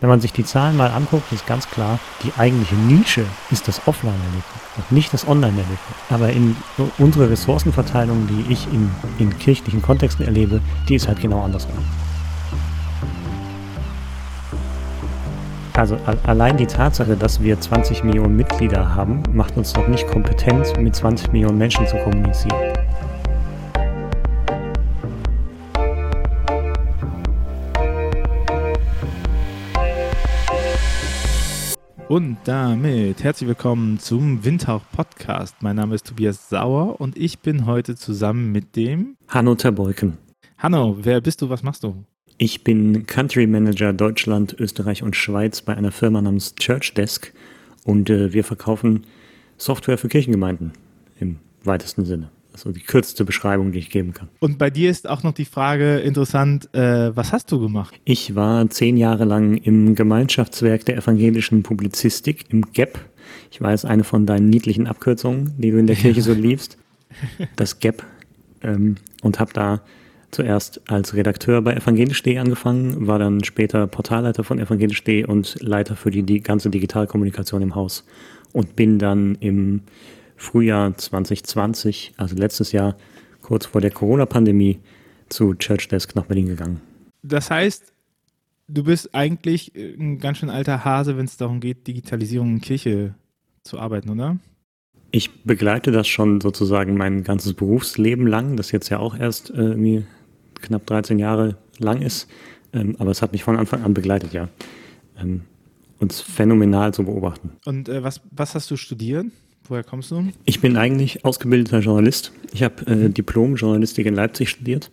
Wenn man sich die Zahlen mal anguckt, ist ganz klar, die eigentliche Nische ist das Offline-Erlebnis und nicht das Online-Erlebnis. Aber in unsere Ressourcenverteilung, die ich in, in kirchlichen Kontexten erlebe, die ist halt genau andersrum. Also allein die Tatsache, dass wir 20 Millionen Mitglieder haben, macht uns doch nicht kompetent, mit 20 Millionen Menschen zu kommunizieren. Und damit herzlich willkommen zum Windhauch Podcast. Mein Name ist Tobias Sauer und ich bin heute zusammen mit dem Hanno Terbeuken. Hanno, wer bist du? Was machst du? Ich bin Country Manager Deutschland, Österreich und Schweiz bei einer Firma namens Church Desk und äh, wir verkaufen Software für Kirchengemeinden im weitesten Sinne. So die kürzeste Beschreibung, die ich geben kann. Und bei dir ist auch noch die Frage interessant, äh, was hast du gemacht? Ich war zehn Jahre lang im Gemeinschaftswerk der evangelischen Publizistik, im GEP. Ich weiß, eine von deinen niedlichen Abkürzungen, die du in der Kirche so liebst, das GEP. Ähm, und habe da zuerst als Redakteur bei evangelisch.de angefangen, war dann später Portalleiter von evangelisch.de und Leiter für die, die ganze Digitalkommunikation im Haus. Und bin dann im Frühjahr 2020, also letztes Jahr, kurz vor der Corona-Pandemie, zu Church Desk nach Berlin gegangen. Das heißt, du bist eigentlich ein ganz schön alter Hase, wenn es darum geht, Digitalisierung in Kirche zu arbeiten, oder? Ich begleite das schon sozusagen mein ganzes Berufsleben lang, das jetzt ja auch erst äh, knapp 13 Jahre lang ist. Ähm, aber es hat mich von Anfang an begleitet, ja. Ähm, und phänomenal zu beobachten. Und äh, was, was hast du studiert? Woher kommst du? Ich bin eigentlich ausgebildeter Journalist. Ich habe äh, Diplom-Journalistik in Leipzig studiert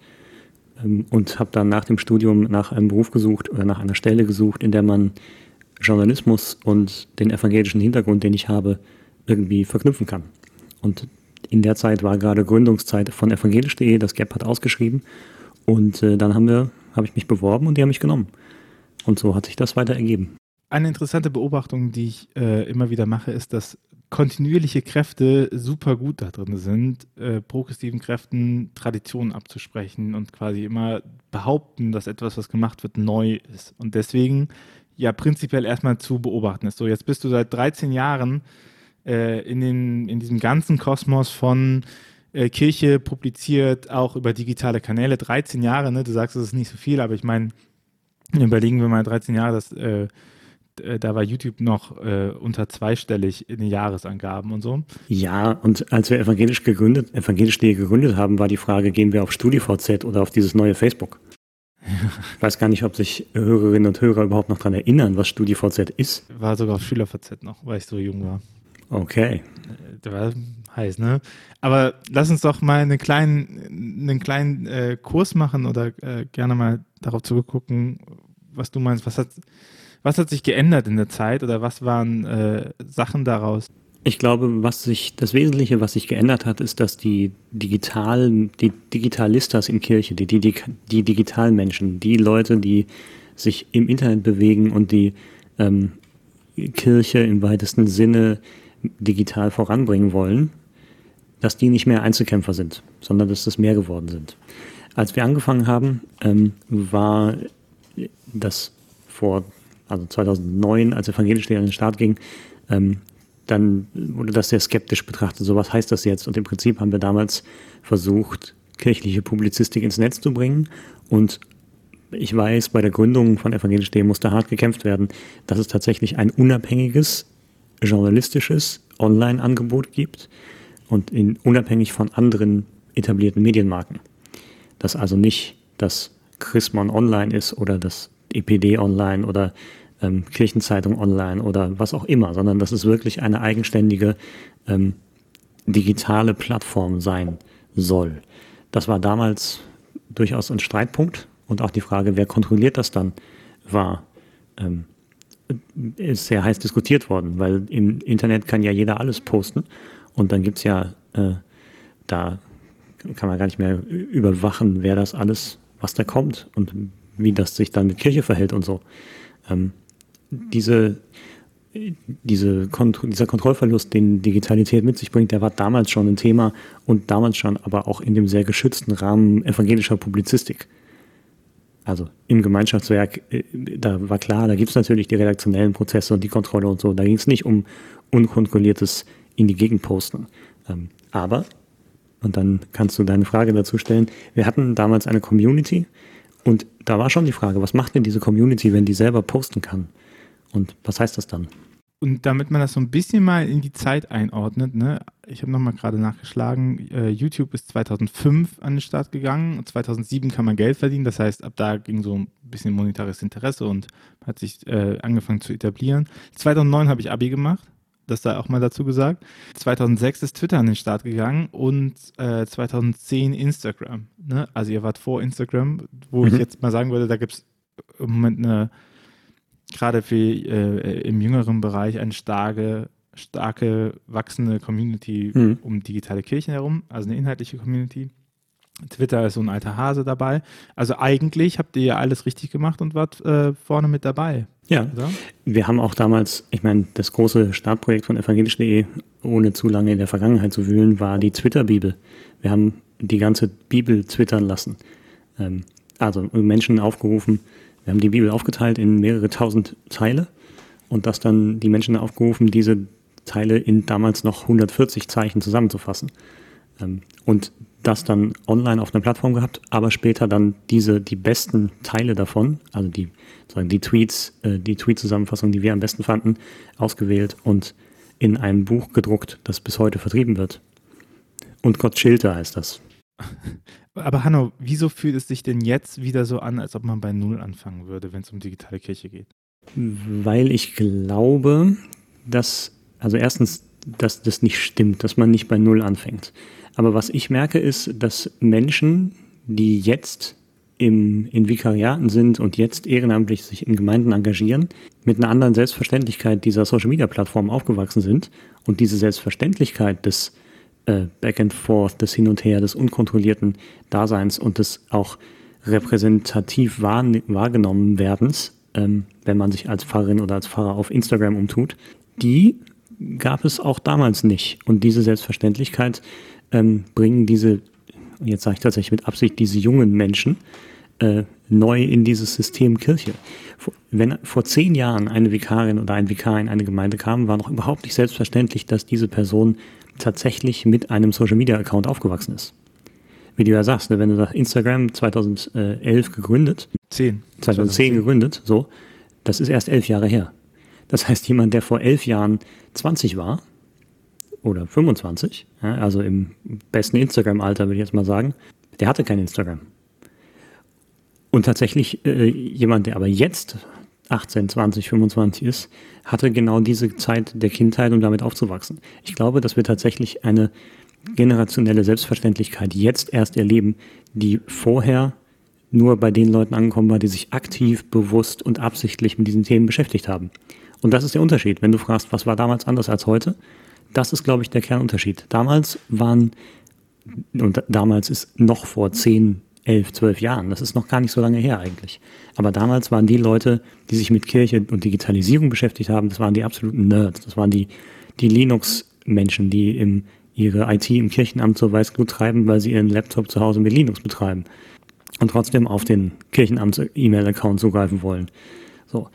ähm, und habe dann nach dem Studium nach einem Beruf gesucht oder nach einer Stelle gesucht, in der man Journalismus und den evangelischen Hintergrund, den ich habe, irgendwie verknüpfen kann. Und in der Zeit war gerade Gründungszeit von evangelisch.de, das Gap hat ausgeschrieben und äh, dann haben wir, habe ich mich beworben und die haben mich genommen. Und so hat sich das weiter ergeben. Eine interessante Beobachtung, die ich äh, immer wieder mache, ist, dass kontinuierliche Kräfte super gut da drin sind, äh, progressiven Kräften Traditionen abzusprechen und quasi immer behaupten, dass etwas, was gemacht wird, neu ist. Und deswegen ja prinzipiell erstmal zu beobachten ist. So, jetzt bist du seit 13 Jahren äh, in, den, in diesem ganzen Kosmos von äh, Kirche publiziert, auch über digitale Kanäle. 13 Jahre, ne? Du sagst, es ist nicht so viel, aber ich meine, überlegen wir mal 13 Jahre, das äh, äh, da war YouTube noch äh, unter zweistellig in den Jahresangaben und so. Ja, und als wir evangelisch gegründet, evangelisch.de gegründet haben, war die Frage, gehen wir auf StudiVZ oder auf dieses neue Facebook? Ich weiß gar nicht, ob sich Hörerinnen und Hörer überhaupt noch daran erinnern, was StudiVZ ist. War sogar auf SchülerVZ noch, weil ich so jung war. Okay. Äh, der war heiß, ne? Aber lass uns doch mal einen kleinen, einen kleinen äh, Kurs machen oder äh, gerne mal darauf zurückgucken, was du meinst. Was hat, was hat sich geändert in der Zeit oder was waren äh, Sachen daraus? Ich glaube, was sich, das Wesentliche, was sich geändert hat, ist, dass die digitalen, die Digitalistas in Kirche, die, die, die digitalen Menschen, die Leute, die sich im Internet bewegen und die ähm, Kirche im weitesten Sinne digital voranbringen wollen, dass die nicht mehr Einzelkämpfer sind, sondern dass das mehr geworden sind. Als wir angefangen haben, ähm, war das vor also 2009, als evangelisch an den Start ging, ähm, dann wurde das sehr skeptisch betrachtet. So, was heißt das jetzt? Und im Prinzip haben wir damals versucht, kirchliche Publizistik ins Netz zu bringen. Und ich weiß, bei der Gründung von evangelisch.de musste hart gekämpft werden, dass es tatsächlich ein unabhängiges, journalistisches Online-Angebot gibt und in, unabhängig von anderen etablierten Medienmarken. Dass also nicht das Chrismon Online ist oder das EPD Online oder ähm, Kirchenzeitung online oder was auch immer, sondern dass es wirklich eine eigenständige ähm, digitale Plattform sein soll. Das war damals durchaus ein Streitpunkt und auch die Frage, wer kontrolliert das dann, war ähm, ist sehr heiß diskutiert worden, weil im Internet kann ja jeder alles posten und dann gibt es ja, äh, da kann man gar nicht mehr überwachen, wer das alles, was da kommt und wie das sich dann mit Kirche verhält und so. Ähm, diese, diese Kont dieser Kontrollverlust, den Digitalität mit sich bringt, der war damals schon ein Thema und damals schon aber auch in dem sehr geschützten Rahmen evangelischer Publizistik. Also im Gemeinschaftswerk, äh, da war klar, da gibt es natürlich die redaktionellen Prozesse und die Kontrolle und so. Da ging es nicht um unkontrolliertes in die Gegend posten. Ähm, aber, und dann kannst du deine Frage dazu stellen, wir hatten damals eine Community und da war schon die Frage, was macht denn diese Community, wenn die selber posten kann? Und was heißt das dann? Und damit man das so ein bisschen mal in die Zeit einordnet, ne, ich habe nochmal gerade nachgeschlagen, äh, YouTube ist 2005 an den Start gegangen und 2007 kann man Geld verdienen. Das heißt, ab da ging so ein bisschen monetares Interesse und hat sich äh, angefangen zu etablieren. 2009 habe ich Abi gemacht, das sei auch mal dazu gesagt. 2006 ist Twitter an den Start gegangen und äh, 2010 Instagram. Ne? Also ihr wart vor Instagram, wo mhm. ich jetzt mal sagen würde, da gibt es im Moment eine gerade für äh, im jüngeren Bereich eine starke, starke wachsende Community mhm. um digitale Kirchen herum, also eine inhaltliche Community. Twitter ist so ein alter Hase dabei. Also eigentlich habt ihr ja alles richtig gemacht und wart äh, vorne mit dabei. Ja, oder? wir haben auch damals, ich meine, das große Startprojekt von evangelisch.de, ohne zu lange in der Vergangenheit zu wühlen, war die Twitter-Bibel. Wir haben die ganze Bibel twittern lassen. Ähm, also Menschen aufgerufen, wir haben die Bibel aufgeteilt in mehrere tausend Teile und das dann die Menschen aufgerufen, diese Teile in damals noch 140 Zeichen zusammenzufassen. Ähm, und das dann online auf einer Plattform gehabt, aber später dann diese, die besten Teile davon, also die, sagen die Tweets, äh, die Tweet-Zusammenfassung, die wir am besten fanden, ausgewählt und in einem Buch gedruckt, das bis heute vertrieben wird. Und Gott Schilter heißt das. Aber Hanno, wieso fühlt es sich denn jetzt wieder so an, als ob man bei Null anfangen würde, wenn es um digitale Kirche geht? Weil ich glaube, dass, also erstens, dass das nicht stimmt, dass man nicht bei Null anfängt. Aber was ich merke, ist, dass Menschen, die jetzt im, in Vikariaten sind und jetzt ehrenamtlich sich in Gemeinden engagieren, mit einer anderen Selbstverständlichkeit dieser Social Media Plattform aufgewachsen sind und diese Selbstverständlichkeit des äh, Back and Forth, des Hin und Her, des unkontrollierten Daseins und des auch repräsentativ wahr, wahrgenommen werdens, ähm, wenn man sich als Pfarrerin oder als Pfarrer auf Instagram umtut, die gab es auch damals nicht. Und diese Selbstverständlichkeit ähm, bringen diese, jetzt sage ich tatsächlich mit Absicht, diese jungen Menschen äh, neu in dieses System Kirche. Wenn vor zehn Jahren eine Vikarin oder ein Vikar in eine Gemeinde kam, war noch überhaupt nicht selbstverständlich, dass diese Person tatsächlich mit einem Social Media Account aufgewachsen ist. Wie du ja sagst, ne, wenn du sagst, Instagram 2011 gegründet, 10. 2010 gegründet, so, das ist erst elf Jahre her. Das heißt, jemand, der vor elf Jahren 20 war oder 25, ja, also im besten Instagram-Alter würde ich jetzt mal sagen, der hatte kein Instagram. Und tatsächlich äh, jemand, der aber jetzt 18, 20, 25 ist, hatte genau diese Zeit der Kindheit, um damit aufzuwachsen. Ich glaube, dass wir tatsächlich eine generationelle Selbstverständlichkeit jetzt erst erleben, die vorher nur bei den Leuten angekommen war, die sich aktiv, bewusst und absichtlich mit diesen Themen beschäftigt haben. Und das ist der Unterschied. Wenn du fragst, was war damals anders als heute, das ist, glaube ich, der Kernunterschied. Damals waren, und damals ist noch vor zehn elf, zwölf Jahren. Das ist noch gar nicht so lange her eigentlich. Aber damals waren die Leute, die sich mit Kirche und Digitalisierung beschäftigt haben, das waren die absoluten Nerds. Das waren die, die Linux-Menschen, die im, ihre IT im Kirchenamt so Weißglut treiben, weil sie ihren Laptop zu Hause mit Linux betreiben. Und trotzdem auf den Kirchenamts-E-Mail-Account zugreifen wollen. So.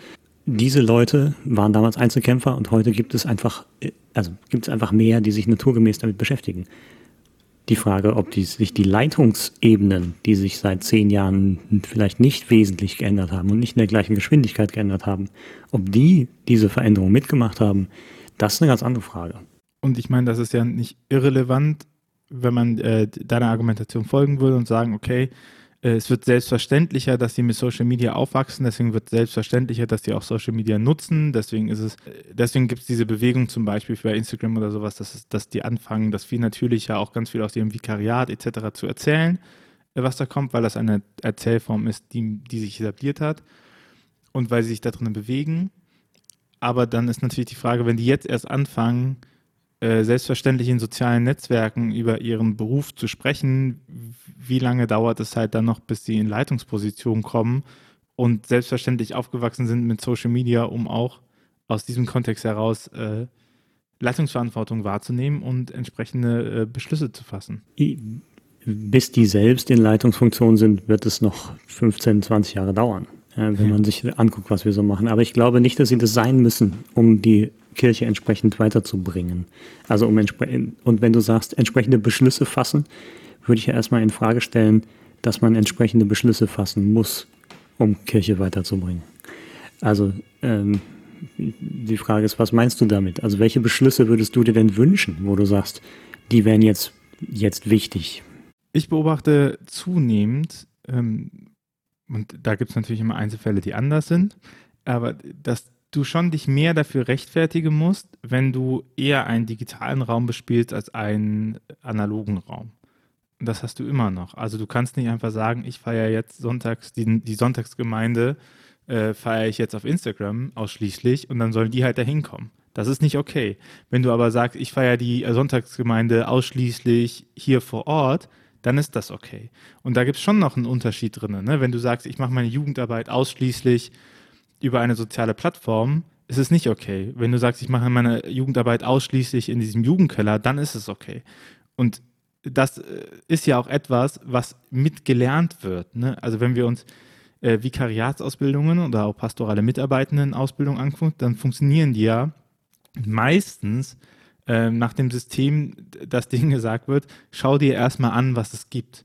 Diese Leute waren damals Einzelkämpfer und heute gibt es einfach, also gibt es einfach mehr, die sich naturgemäß damit beschäftigen die Frage, ob die, sich die Leitungsebenen, die sich seit zehn Jahren vielleicht nicht wesentlich geändert haben und nicht in der gleichen Geschwindigkeit geändert haben, ob die diese Veränderung mitgemacht haben, das ist eine ganz andere Frage. Und ich meine, das ist ja nicht irrelevant, wenn man äh, deiner Argumentation folgen würde und sagen, okay, es wird selbstverständlicher, dass sie mit Social Media aufwachsen, deswegen wird selbstverständlicher, dass sie auch Social Media nutzen. Deswegen ist es, deswegen gibt es diese Bewegung zum Beispiel für Instagram oder sowas, dass, dass die anfangen, das viel natürlicher auch ganz viel aus ihrem Vikariat etc. zu erzählen, äh, was da kommt, weil das eine Erzählform ist, die, die sich etabliert hat und weil sie sich da drinnen bewegen. Aber dann ist natürlich die Frage, wenn die jetzt erst anfangen, äh, selbstverständlich in sozialen Netzwerken über ihren Beruf zu sprechen, wie lange dauert es halt dann noch, bis sie in Leitungspositionen kommen und selbstverständlich aufgewachsen sind mit Social Media, um auch aus diesem Kontext heraus äh, Leitungsverantwortung wahrzunehmen und entsprechende äh, Beschlüsse zu fassen. bis die selbst in Leitungsfunktion sind, wird es noch 15, 20 Jahre dauern, äh, wenn man sich anguckt, was wir so machen. Aber ich glaube nicht, dass sie das sein müssen, um die Kirche entsprechend weiterzubringen. Also um und wenn du sagst, entsprechende Beschlüsse fassen, würde ich ja erstmal in Frage stellen, dass man entsprechende Beschlüsse fassen muss, um Kirche weiterzubringen. Also ähm, die Frage ist, was meinst du damit? Also welche Beschlüsse würdest du dir denn wünschen, wo du sagst, die wären jetzt, jetzt wichtig? Ich beobachte zunehmend, ähm, und da gibt es natürlich immer Einzelfälle, die anders sind, aber dass du schon dich mehr dafür rechtfertigen musst, wenn du eher einen digitalen Raum bespielst als einen analogen Raum. Das hast du immer noch. Also du kannst nicht einfach sagen, ich feiere jetzt sonntags, die, die Sonntagsgemeinde äh, feiere ich jetzt auf Instagram ausschließlich und dann sollen die halt da hinkommen. Das ist nicht okay. Wenn du aber sagst, ich feiere die Sonntagsgemeinde ausschließlich hier vor Ort, dann ist das okay. Und da gibt es schon noch einen Unterschied drin. Ne? Wenn du sagst, ich mache meine Jugendarbeit ausschließlich über eine soziale Plattform, ist es nicht okay. Wenn du sagst, ich mache meine Jugendarbeit ausschließlich in diesem Jugendkeller, dann ist es okay. Und das äh, ist ja auch etwas, was mitgelernt wird. Ne? Also wenn wir uns äh, Vikariatsausbildungen oder auch pastorale Mitarbeitendenausbildung angucken, dann funktionieren die ja meistens äh, nach dem System, das denen gesagt wird, schau dir erstmal an, was es gibt.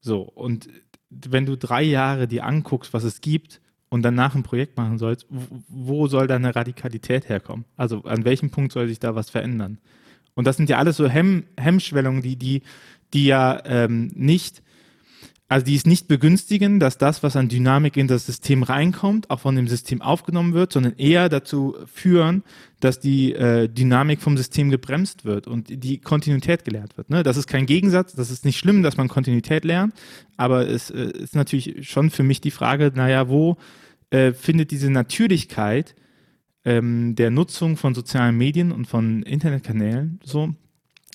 So, und wenn du drei Jahre dir anguckst, was es gibt, und danach ein Projekt machen sollst, wo soll deine Radikalität herkommen? Also an welchem Punkt soll sich da was verändern? Und das sind ja alles so Hemm Hemmschwellungen, die, die, die ja ähm, nicht, also die es nicht begünstigen, dass das, was an Dynamik in das System reinkommt, auch von dem System aufgenommen wird, sondern eher dazu führen, dass die äh, Dynamik vom System gebremst wird und die Kontinuität gelernt wird. Ne? Das ist kein Gegensatz, das ist nicht schlimm, dass man Kontinuität lernt, aber es äh, ist natürlich schon für mich die Frage, naja, wo äh, findet diese Natürlichkeit ähm, der Nutzung von sozialen Medien und von Internetkanälen so,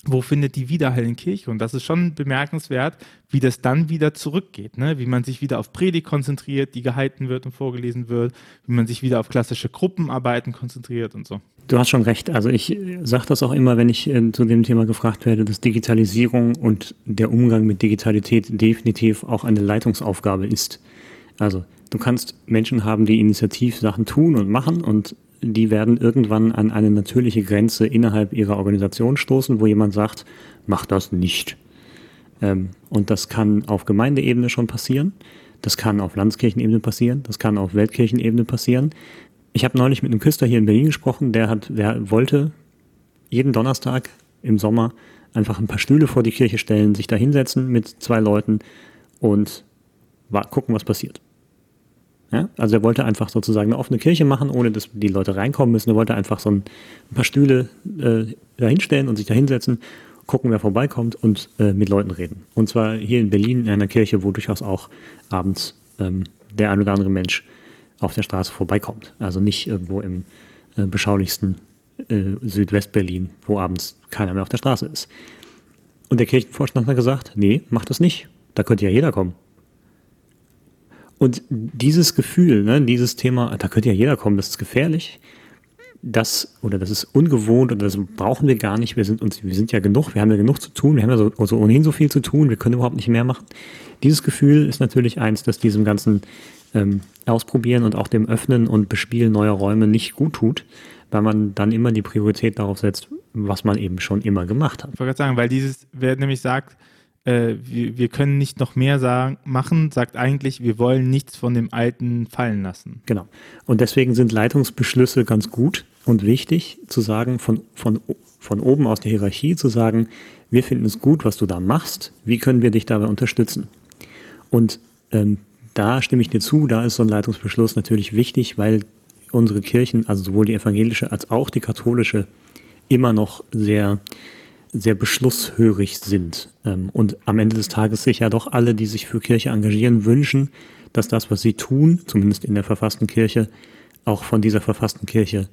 wo findet die Widerhall in Kirche? Und das ist schon bemerkenswert, wie das dann wieder zurückgeht, ne? wie man sich wieder auf Predigt konzentriert, die gehalten wird und vorgelesen wird, wie man sich wieder auf klassische Gruppenarbeiten konzentriert und so. Du hast schon recht. Also ich sage das auch immer, wenn ich äh, zu dem Thema gefragt werde, dass Digitalisierung und der Umgang mit Digitalität definitiv auch eine Leitungsaufgabe ist. Also du kannst Menschen haben, die initiativ Sachen tun und machen und die werden irgendwann an eine natürliche Grenze innerhalb ihrer Organisation stoßen, wo jemand sagt, mach das nicht. Ähm, und das kann auf Gemeindeebene schon passieren. Das kann auf Landeskirchenebene passieren. Das kann auf Weltkirchenebene passieren. Ich habe neulich mit einem Küster hier in Berlin gesprochen, der hat, der wollte jeden Donnerstag im Sommer einfach ein paar Stühle vor die Kirche stellen, sich da hinsetzen mit zwei Leuten und gucken, was passiert. Ja? Also er wollte einfach sozusagen eine offene Kirche machen, ohne dass die Leute reinkommen müssen. Er wollte einfach so ein, ein paar Stühle äh, dahinstellen und sich da hinsetzen, gucken, wer vorbeikommt und äh, mit Leuten reden. Und zwar hier in Berlin in einer Kirche, wo durchaus auch abends ähm, der ein oder andere Mensch auf der Straße vorbeikommt. Also nicht irgendwo im äh, beschaulichsten äh, Südwest-Berlin, wo abends keiner mehr auf der Straße ist. Und der Kirchenvorstand hat gesagt, nee, macht das nicht. Da könnte ja jeder kommen. Und dieses Gefühl, ne, dieses Thema, da könnte ja jeder kommen, das ist gefährlich, das oder das ist ungewohnt oder das brauchen wir gar nicht. Wir sind uns, wir sind ja genug, wir haben ja genug zu tun, wir haben ja so, also ohnehin so viel zu tun, wir können überhaupt nicht mehr machen. Dieses Gefühl ist natürlich eins, das diesem ganzen ähm, Ausprobieren und auch dem Öffnen und Bespielen neuer Räume nicht gut tut, weil man dann immer die Priorität darauf setzt, was man eben schon immer gemacht hat. Ich wollte gerade sagen, weil dieses, wer nämlich sagt, äh, wir, wir, können nicht noch mehr sagen, machen, sagt eigentlich, wir wollen nichts von dem Alten fallen lassen. Genau. Und deswegen sind Leitungsbeschlüsse ganz gut und wichtig, zu sagen, von, von, von oben aus der Hierarchie zu sagen, wir finden es gut, was du da machst, wie können wir dich dabei unterstützen? Und ähm, da stimme ich dir zu, da ist so ein Leitungsbeschluss natürlich wichtig, weil unsere Kirchen, also sowohl die evangelische als auch die katholische, immer noch sehr sehr beschlusshörig sind. Ähm, und am Ende des Tages sich ja doch alle, die sich für Kirche engagieren, wünschen, dass das, was sie tun, zumindest in der verfassten Kirche, auch von dieser verfassten Kirche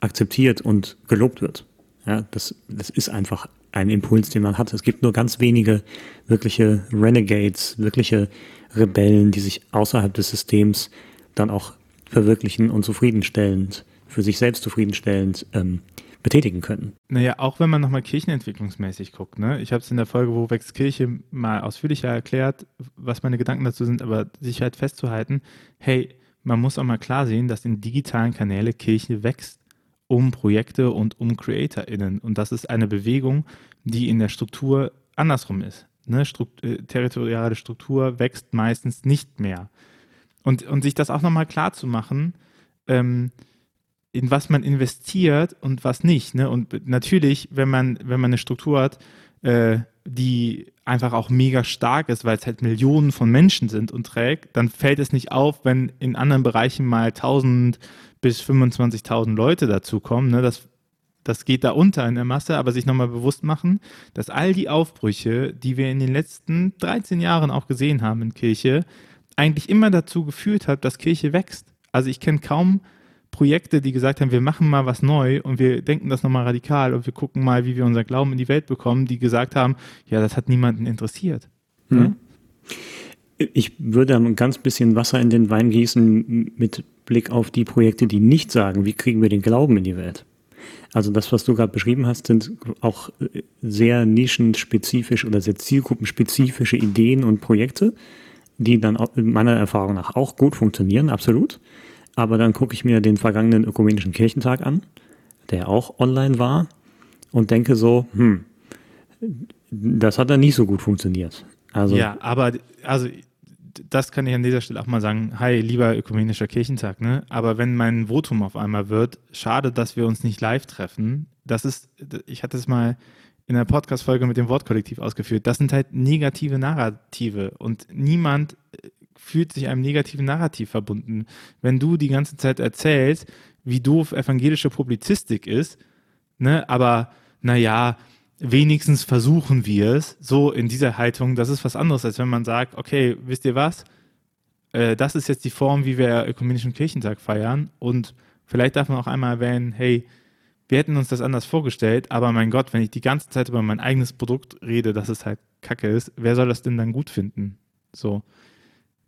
akzeptiert und gelobt wird. Ja, das, das ist einfach ein Impuls, den man hat. Es gibt nur ganz wenige wirkliche Renegades, wirkliche Rebellen, die sich außerhalb des Systems dann auch verwirklichen und zufriedenstellend, für sich selbst zufriedenstellend ähm, betätigen können. Naja, auch wenn man nochmal kirchenentwicklungsmäßig guckt. Ne? Ich habe es in der Folge, wo wächst Kirche, mal ausführlicher erklärt, was meine Gedanken dazu sind, aber sich halt festzuhalten, hey, man muss auch mal klar sehen, dass in digitalen Kanäle Kirche wächst um Projekte und um CreatorInnen. Und das ist eine Bewegung, die in der Struktur andersrum ist. Ne? Strukt äh, territoriale Struktur wächst meistens nicht mehr. Und, und sich das auch nochmal klar zu machen, ähm, in was man investiert und was nicht. Ne? Und natürlich, wenn man, wenn man eine Struktur hat, äh, die einfach auch mega stark ist, weil es halt Millionen von Menschen sind und trägt, dann fällt es nicht auf, wenn in anderen Bereichen mal 1000 bis 25.000 Leute dazukommen. Ne? Das, das geht da unter in der Masse, aber sich nochmal bewusst machen, dass all die Aufbrüche, die wir in den letzten 13 Jahren auch gesehen haben in Kirche, eigentlich immer dazu geführt hat, dass Kirche wächst. Also ich kenne kaum Projekte, die gesagt haben, wir machen mal was neu und wir denken das nochmal radikal und wir gucken mal, wie wir unser Glauben in die Welt bekommen, die gesagt haben, ja, das hat niemanden interessiert. Mhm. Ich würde ein ganz bisschen Wasser in den Wein gießen mit Blick auf die Projekte, die nicht sagen, wie kriegen wir den Glauben in die Welt. Also das, was du gerade beschrieben hast, sind auch sehr nischenspezifisch oder sehr zielgruppenspezifische Ideen und Projekte, die dann meiner Erfahrung nach auch gut funktionieren, absolut. Aber dann gucke ich mir den vergangenen Ökumenischen Kirchentag an, der auch online war, und denke so, hm, das hat dann nicht so gut funktioniert. Also, ja, aber also das kann ich an dieser Stelle auch mal sagen. Hi, lieber Ökumenischer Kirchentag, ne? Aber wenn mein Votum auf einmal wird, schade, dass wir uns nicht live treffen. Das ist, ich hatte es mal in der Podcast-Folge mit dem Wortkollektiv ausgeführt. Das sind halt negative Narrative und niemand fühlt sich einem negativen Narrativ verbunden. Wenn du die ganze Zeit erzählst, wie doof evangelische Publizistik ist, ne, aber naja, wenigstens versuchen wir es, so in dieser Haltung, das ist was anderes, als wenn man sagt, okay, wisst ihr was, äh, das ist jetzt die Form, wie wir Ökumenischen Kirchentag feiern und vielleicht darf man auch einmal erwähnen, hey, wir hätten uns das anders vorgestellt, aber mein Gott, wenn ich die ganze Zeit über mein eigenes Produkt rede, dass es halt kacke ist, wer soll das denn dann gut finden? So.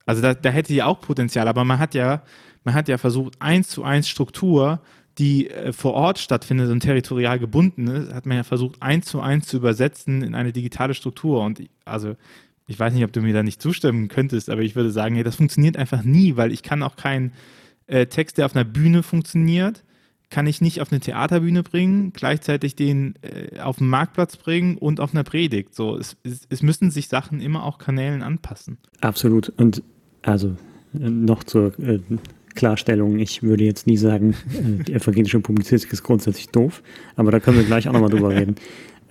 Also da, da hätte ja auch Potenzial, aber man hat ja, man hat ja versucht, eins zu eins Struktur, die äh, vor Ort stattfindet und territorial gebunden ist, hat man ja versucht, eins zu eins zu übersetzen in eine digitale Struktur. Und also ich weiß nicht, ob du mir da nicht zustimmen könntest, aber ich würde sagen, hey, das funktioniert einfach nie, weil ich kann auch keinen äh, Text, der auf einer Bühne funktioniert, kann ich nicht auf eine Theaterbühne bringen, gleichzeitig den äh, auf den Marktplatz bringen und auf einer Predigt. So, es, es, es, müssen sich Sachen immer auch Kanälen anpassen. Absolut. Und also äh, noch zur äh, Klarstellung, ich würde jetzt nie sagen, äh, die evangelische Publizistik ist grundsätzlich doof, aber da können wir gleich auch nochmal drüber reden.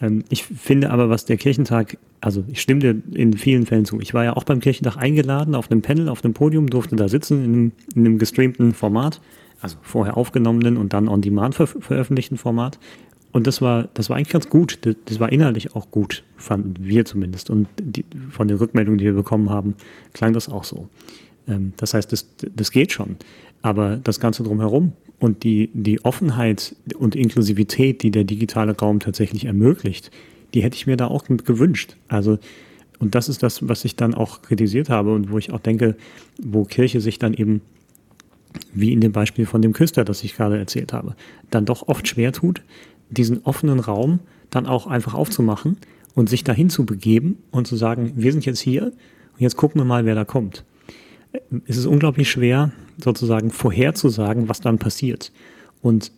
Ähm, ich finde aber, was der Kirchentag, also ich stimme dir in vielen Fällen zu. Ich war ja auch beim Kirchentag eingeladen auf einem Panel, auf einem Podium, durfte da sitzen in einem, in einem gestreamten Format also vorher aufgenommenen und dann on demand ver veröffentlichten Format. Und das war, das war eigentlich ganz gut. Das, war inhaltlich auch gut, fanden wir zumindest. Und die, von den Rückmeldungen, die wir bekommen haben, klang das auch so. Ähm, das heißt, das, das geht schon. Aber das Ganze drumherum und die, die Offenheit und Inklusivität, die der digitale Raum tatsächlich ermöglicht, die hätte ich mir da auch gewünscht. Also, und das ist das, was ich dann auch kritisiert habe und wo ich auch denke, wo Kirche sich dann eben wie in dem Beispiel von dem Küster, das ich gerade erzählt habe, dann doch oft schwer tut, diesen offenen Raum dann auch einfach aufzumachen und sich dahin zu begeben und zu sagen, wir sind jetzt hier und jetzt gucken wir mal, wer da kommt. Es ist unglaublich schwer, sozusagen vorherzusagen, was dann passiert. Und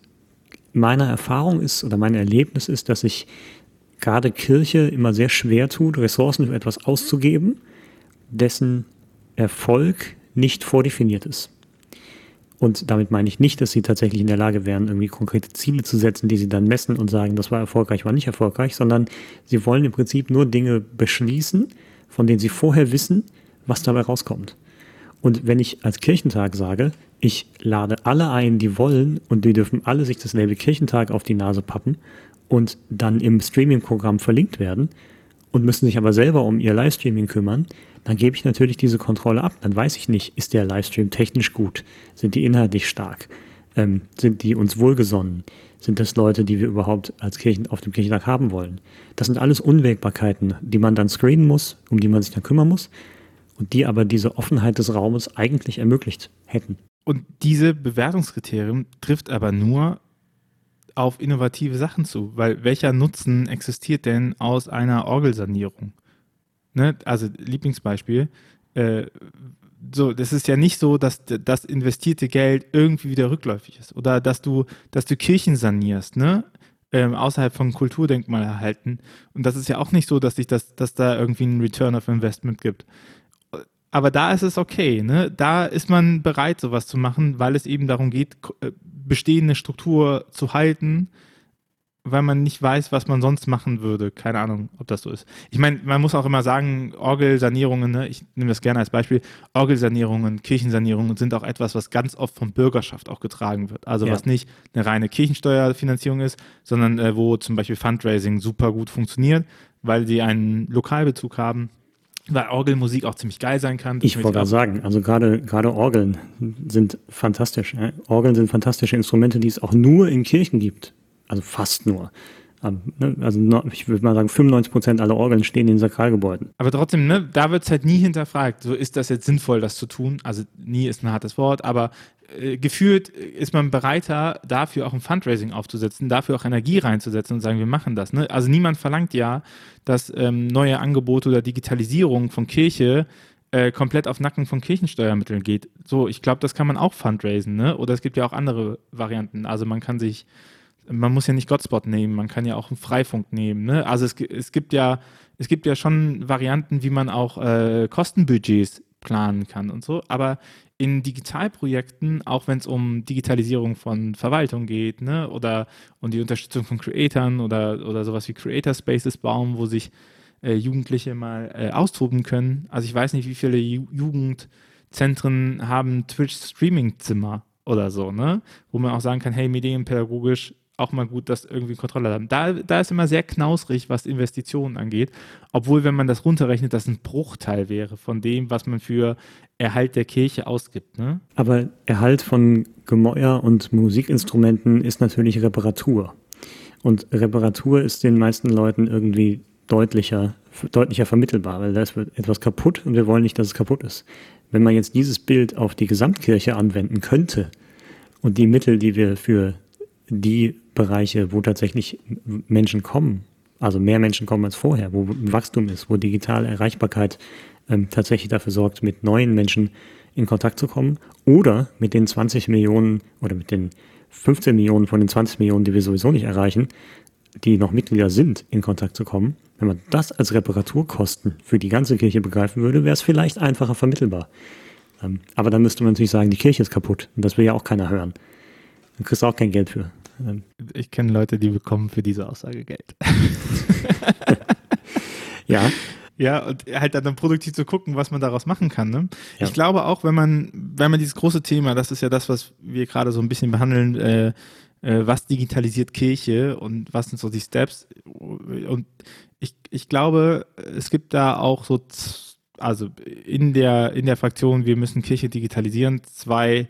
meine Erfahrung ist oder mein Erlebnis ist, dass sich gerade Kirche immer sehr schwer tut, Ressourcen für etwas auszugeben, dessen Erfolg nicht vordefiniert ist. Und damit meine ich nicht, dass sie tatsächlich in der Lage wären, irgendwie konkrete Ziele zu setzen, die sie dann messen und sagen, das war erfolgreich, war nicht erfolgreich, sondern sie wollen im Prinzip nur Dinge beschließen, von denen sie vorher wissen, was dabei rauskommt. Und wenn ich als Kirchentag sage, ich lade alle ein, die wollen, und die dürfen alle sich das Label Kirchentag auf die Nase pappen und dann im Streaming-Programm verlinkt werden und müssen sich aber selber um ihr Livestreaming kümmern, dann gebe ich natürlich diese Kontrolle ab. Dann weiß ich nicht, ist der Livestream technisch gut? Sind die inhaltlich stark? Ähm, sind die uns wohlgesonnen? Sind das Leute, die wir überhaupt als Kirchen auf dem Kirchentag haben wollen? Das sind alles Unwägbarkeiten, die man dann screenen muss, um die man sich dann kümmern muss und die aber diese Offenheit des Raumes eigentlich ermöglicht hätten. Und diese Bewertungskriterien trifft aber nur auf innovative Sachen zu, weil welcher Nutzen existiert denn aus einer Orgelsanierung? Ne? Also Lieblingsbeispiel, äh, so, das ist ja nicht so, dass das investierte Geld irgendwie wieder rückläufig ist oder dass du, dass du Kirchen sanierst, ne? Ähm, außerhalb von Kulturdenkmal erhalten. Und das ist ja auch nicht so, dass sich das, dass da irgendwie ein Return of Investment gibt. Aber da ist es okay, ne? Da ist man bereit, sowas zu machen, weil es eben darum geht, äh, bestehende Struktur zu halten weil man nicht weiß, was man sonst machen würde. Keine Ahnung, ob das so ist. Ich meine, man muss auch immer sagen, Orgelsanierungen, ne? ich nehme das gerne als Beispiel, Orgelsanierungen, Kirchensanierungen sind auch etwas, was ganz oft von Bürgerschaft auch getragen wird. Also ja. was nicht eine reine Kirchensteuerfinanzierung ist, sondern äh, wo zum Beispiel Fundraising super gut funktioniert, weil sie einen Lokalbezug haben. Weil Orgelmusik auch ziemlich geil sein kann. Ich wollte gerade sagen, also gerade, gerade Orgeln sind fantastisch. Äh? Orgeln sind fantastische Instrumente, die es auch nur in Kirchen gibt also fast nur. Ne, also ich würde mal sagen, 95 Prozent aller Orgeln stehen in Sakralgebäuden. Aber trotzdem, ne, da wird es halt nie hinterfragt, so ist das jetzt sinnvoll, das zu tun. Also nie ist ein hartes Wort, aber äh, gefühlt ist man bereiter, dafür auch ein Fundraising aufzusetzen, dafür auch Energie reinzusetzen und sagen, wir machen das. Ne? Also niemand verlangt ja, dass ähm, neue Angebote oder Digitalisierung von Kirche äh, komplett auf Nacken von Kirchensteuermitteln geht. So, ich glaube, das kann man auch fundraisen, ne? Oder es gibt ja auch andere Varianten. Also man kann sich man muss ja nicht Godspot nehmen, man kann ja auch einen Freifunk nehmen. Ne? Also es, es, gibt ja, es gibt ja schon Varianten, wie man auch äh, Kostenbudgets planen kann und so, aber in Digitalprojekten, auch wenn es um Digitalisierung von Verwaltung geht, ne, oder um die Unterstützung von Creatoren oder, oder sowas wie Creator Spaces bauen, wo sich äh, Jugendliche mal äh, austoben können. Also ich weiß nicht, wie viele Ju Jugendzentren haben Twitch-Streaming-Zimmer oder so, ne? Wo man auch sagen kann, hey, medienpädagogisch auch mal gut, das irgendwie Kontrolle haben. Da, da ist immer sehr knausrig, was Investitionen angeht. Obwohl, wenn man das runterrechnet, das ein Bruchteil wäre von dem, was man für Erhalt der Kirche ausgibt. Ne? Aber Erhalt von Gemäuer und Musikinstrumenten ist natürlich Reparatur. Und Reparatur ist den meisten Leuten irgendwie deutlicher, deutlicher vermittelbar, weil da ist etwas kaputt und wir wollen nicht, dass es kaputt ist. Wenn man jetzt dieses Bild auf die Gesamtkirche anwenden könnte und die Mittel, die wir für die Bereiche, wo tatsächlich Menschen kommen, also mehr Menschen kommen als vorher, wo Wachstum ist, wo digitale Erreichbarkeit ähm, tatsächlich dafür sorgt, mit neuen Menschen in Kontakt zu kommen oder mit den 20 Millionen oder mit den 15 Millionen von den 20 Millionen, die wir sowieso nicht erreichen, die noch Mitglieder sind, in Kontakt zu kommen. Wenn man das als Reparaturkosten für die ganze Kirche begreifen würde, wäre es vielleicht einfacher vermittelbar. Ähm, aber dann müsste man natürlich sagen, die Kirche ist kaputt und das will ja auch keiner hören. Dann kriegst du auch kein Geld für. Ich kenne Leute, die bekommen für diese Aussage Geld. ja. Ja, und halt dann produktiv zu gucken, was man daraus machen kann. Ne? Ja. Ich glaube auch, wenn man, wenn man dieses große Thema, das ist ja das, was wir gerade so ein bisschen behandeln, äh, äh, was digitalisiert Kirche und was sind so die Steps. Und ich, ich glaube, es gibt da auch so, also in der, in der Fraktion, wir müssen Kirche digitalisieren, zwei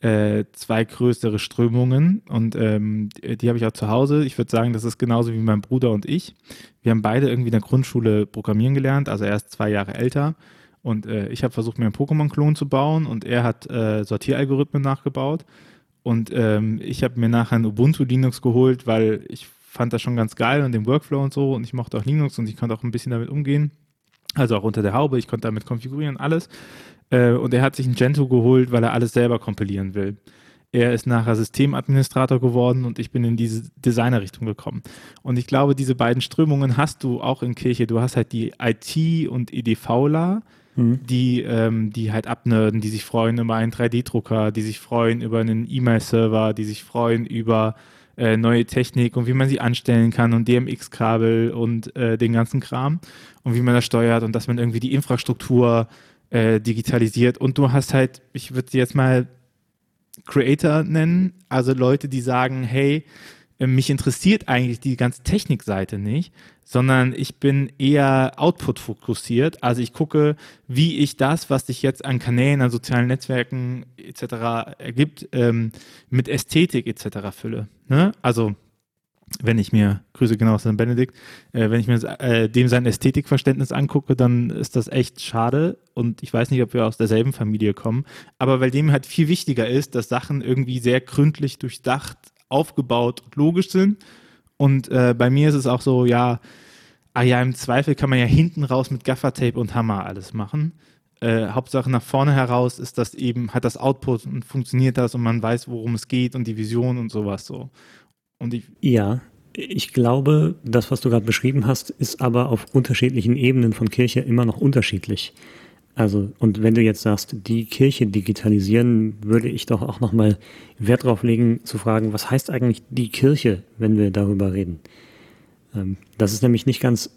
äh, zwei größere Strömungen und ähm, die, die habe ich auch zu Hause. Ich würde sagen, das ist genauso wie mein Bruder und ich. Wir haben beide irgendwie in der Grundschule programmieren gelernt, also er ist zwei Jahre älter und äh, ich habe versucht, mir einen Pokémon-Klon zu bauen und er hat äh, Sortieralgorithmen nachgebaut und ähm, ich habe mir nachher ein Ubuntu Linux geholt, weil ich fand das schon ganz geil und den Workflow und so und ich mochte auch Linux und ich konnte auch ein bisschen damit umgehen. Also auch unter der Haube, ich konnte damit konfigurieren, alles. Äh, und er hat sich ein Gentoo geholt, weil er alles selber kompilieren will. Er ist nachher Systemadministrator geworden und ich bin in diese Designerrichtung gekommen. Und ich glaube, diese beiden Strömungen hast du auch in Kirche. Du hast halt die IT- und EDVler, mhm. die, ähm, die halt abnörden, die sich freuen über einen 3D-Drucker, die sich freuen über einen E-Mail-Server, die sich freuen über äh, neue Technik und wie man sie anstellen kann und DMX-Kabel und äh, den ganzen Kram und wie man das steuert und dass man irgendwie die Infrastruktur äh, digitalisiert. Und du hast halt, ich würde sie jetzt mal Creator nennen, also Leute, die sagen, hey, äh, mich interessiert eigentlich die ganze Technikseite nicht, sondern ich bin eher Output fokussiert. Also ich gucke, wie ich das, was sich jetzt an Kanälen, an sozialen Netzwerken etc. ergibt, ähm, mit Ästhetik etc. fülle. Ne? Also wenn ich mir, Grüße genau aus Benedikt, äh, wenn ich mir äh, dem sein Ästhetikverständnis angucke, dann ist das echt schade und ich weiß nicht, ob wir aus derselben Familie kommen, aber weil dem halt viel wichtiger ist, dass Sachen irgendwie sehr gründlich durchdacht aufgebaut und logisch sind. Und äh, bei mir ist es auch so, ja, ah ja, im Zweifel kann man ja hinten raus mit Gaffertape und Hammer alles machen. Äh, Hauptsache nach vorne heraus ist das eben, hat das Output und funktioniert das und man weiß, worum es geht und die Vision und sowas so. Und ich ja, ich glaube, das, was du gerade beschrieben hast, ist aber auf unterschiedlichen Ebenen von Kirche immer noch unterschiedlich. Also, und wenn du jetzt sagst, die Kirche digitalisieren, würde ich doch auch nochmal Wert darauf legen, zu fragen, was heißt eigentlich die Kirche, wenn wir darüber reden? Ähm, das ist nämlich nicht ganz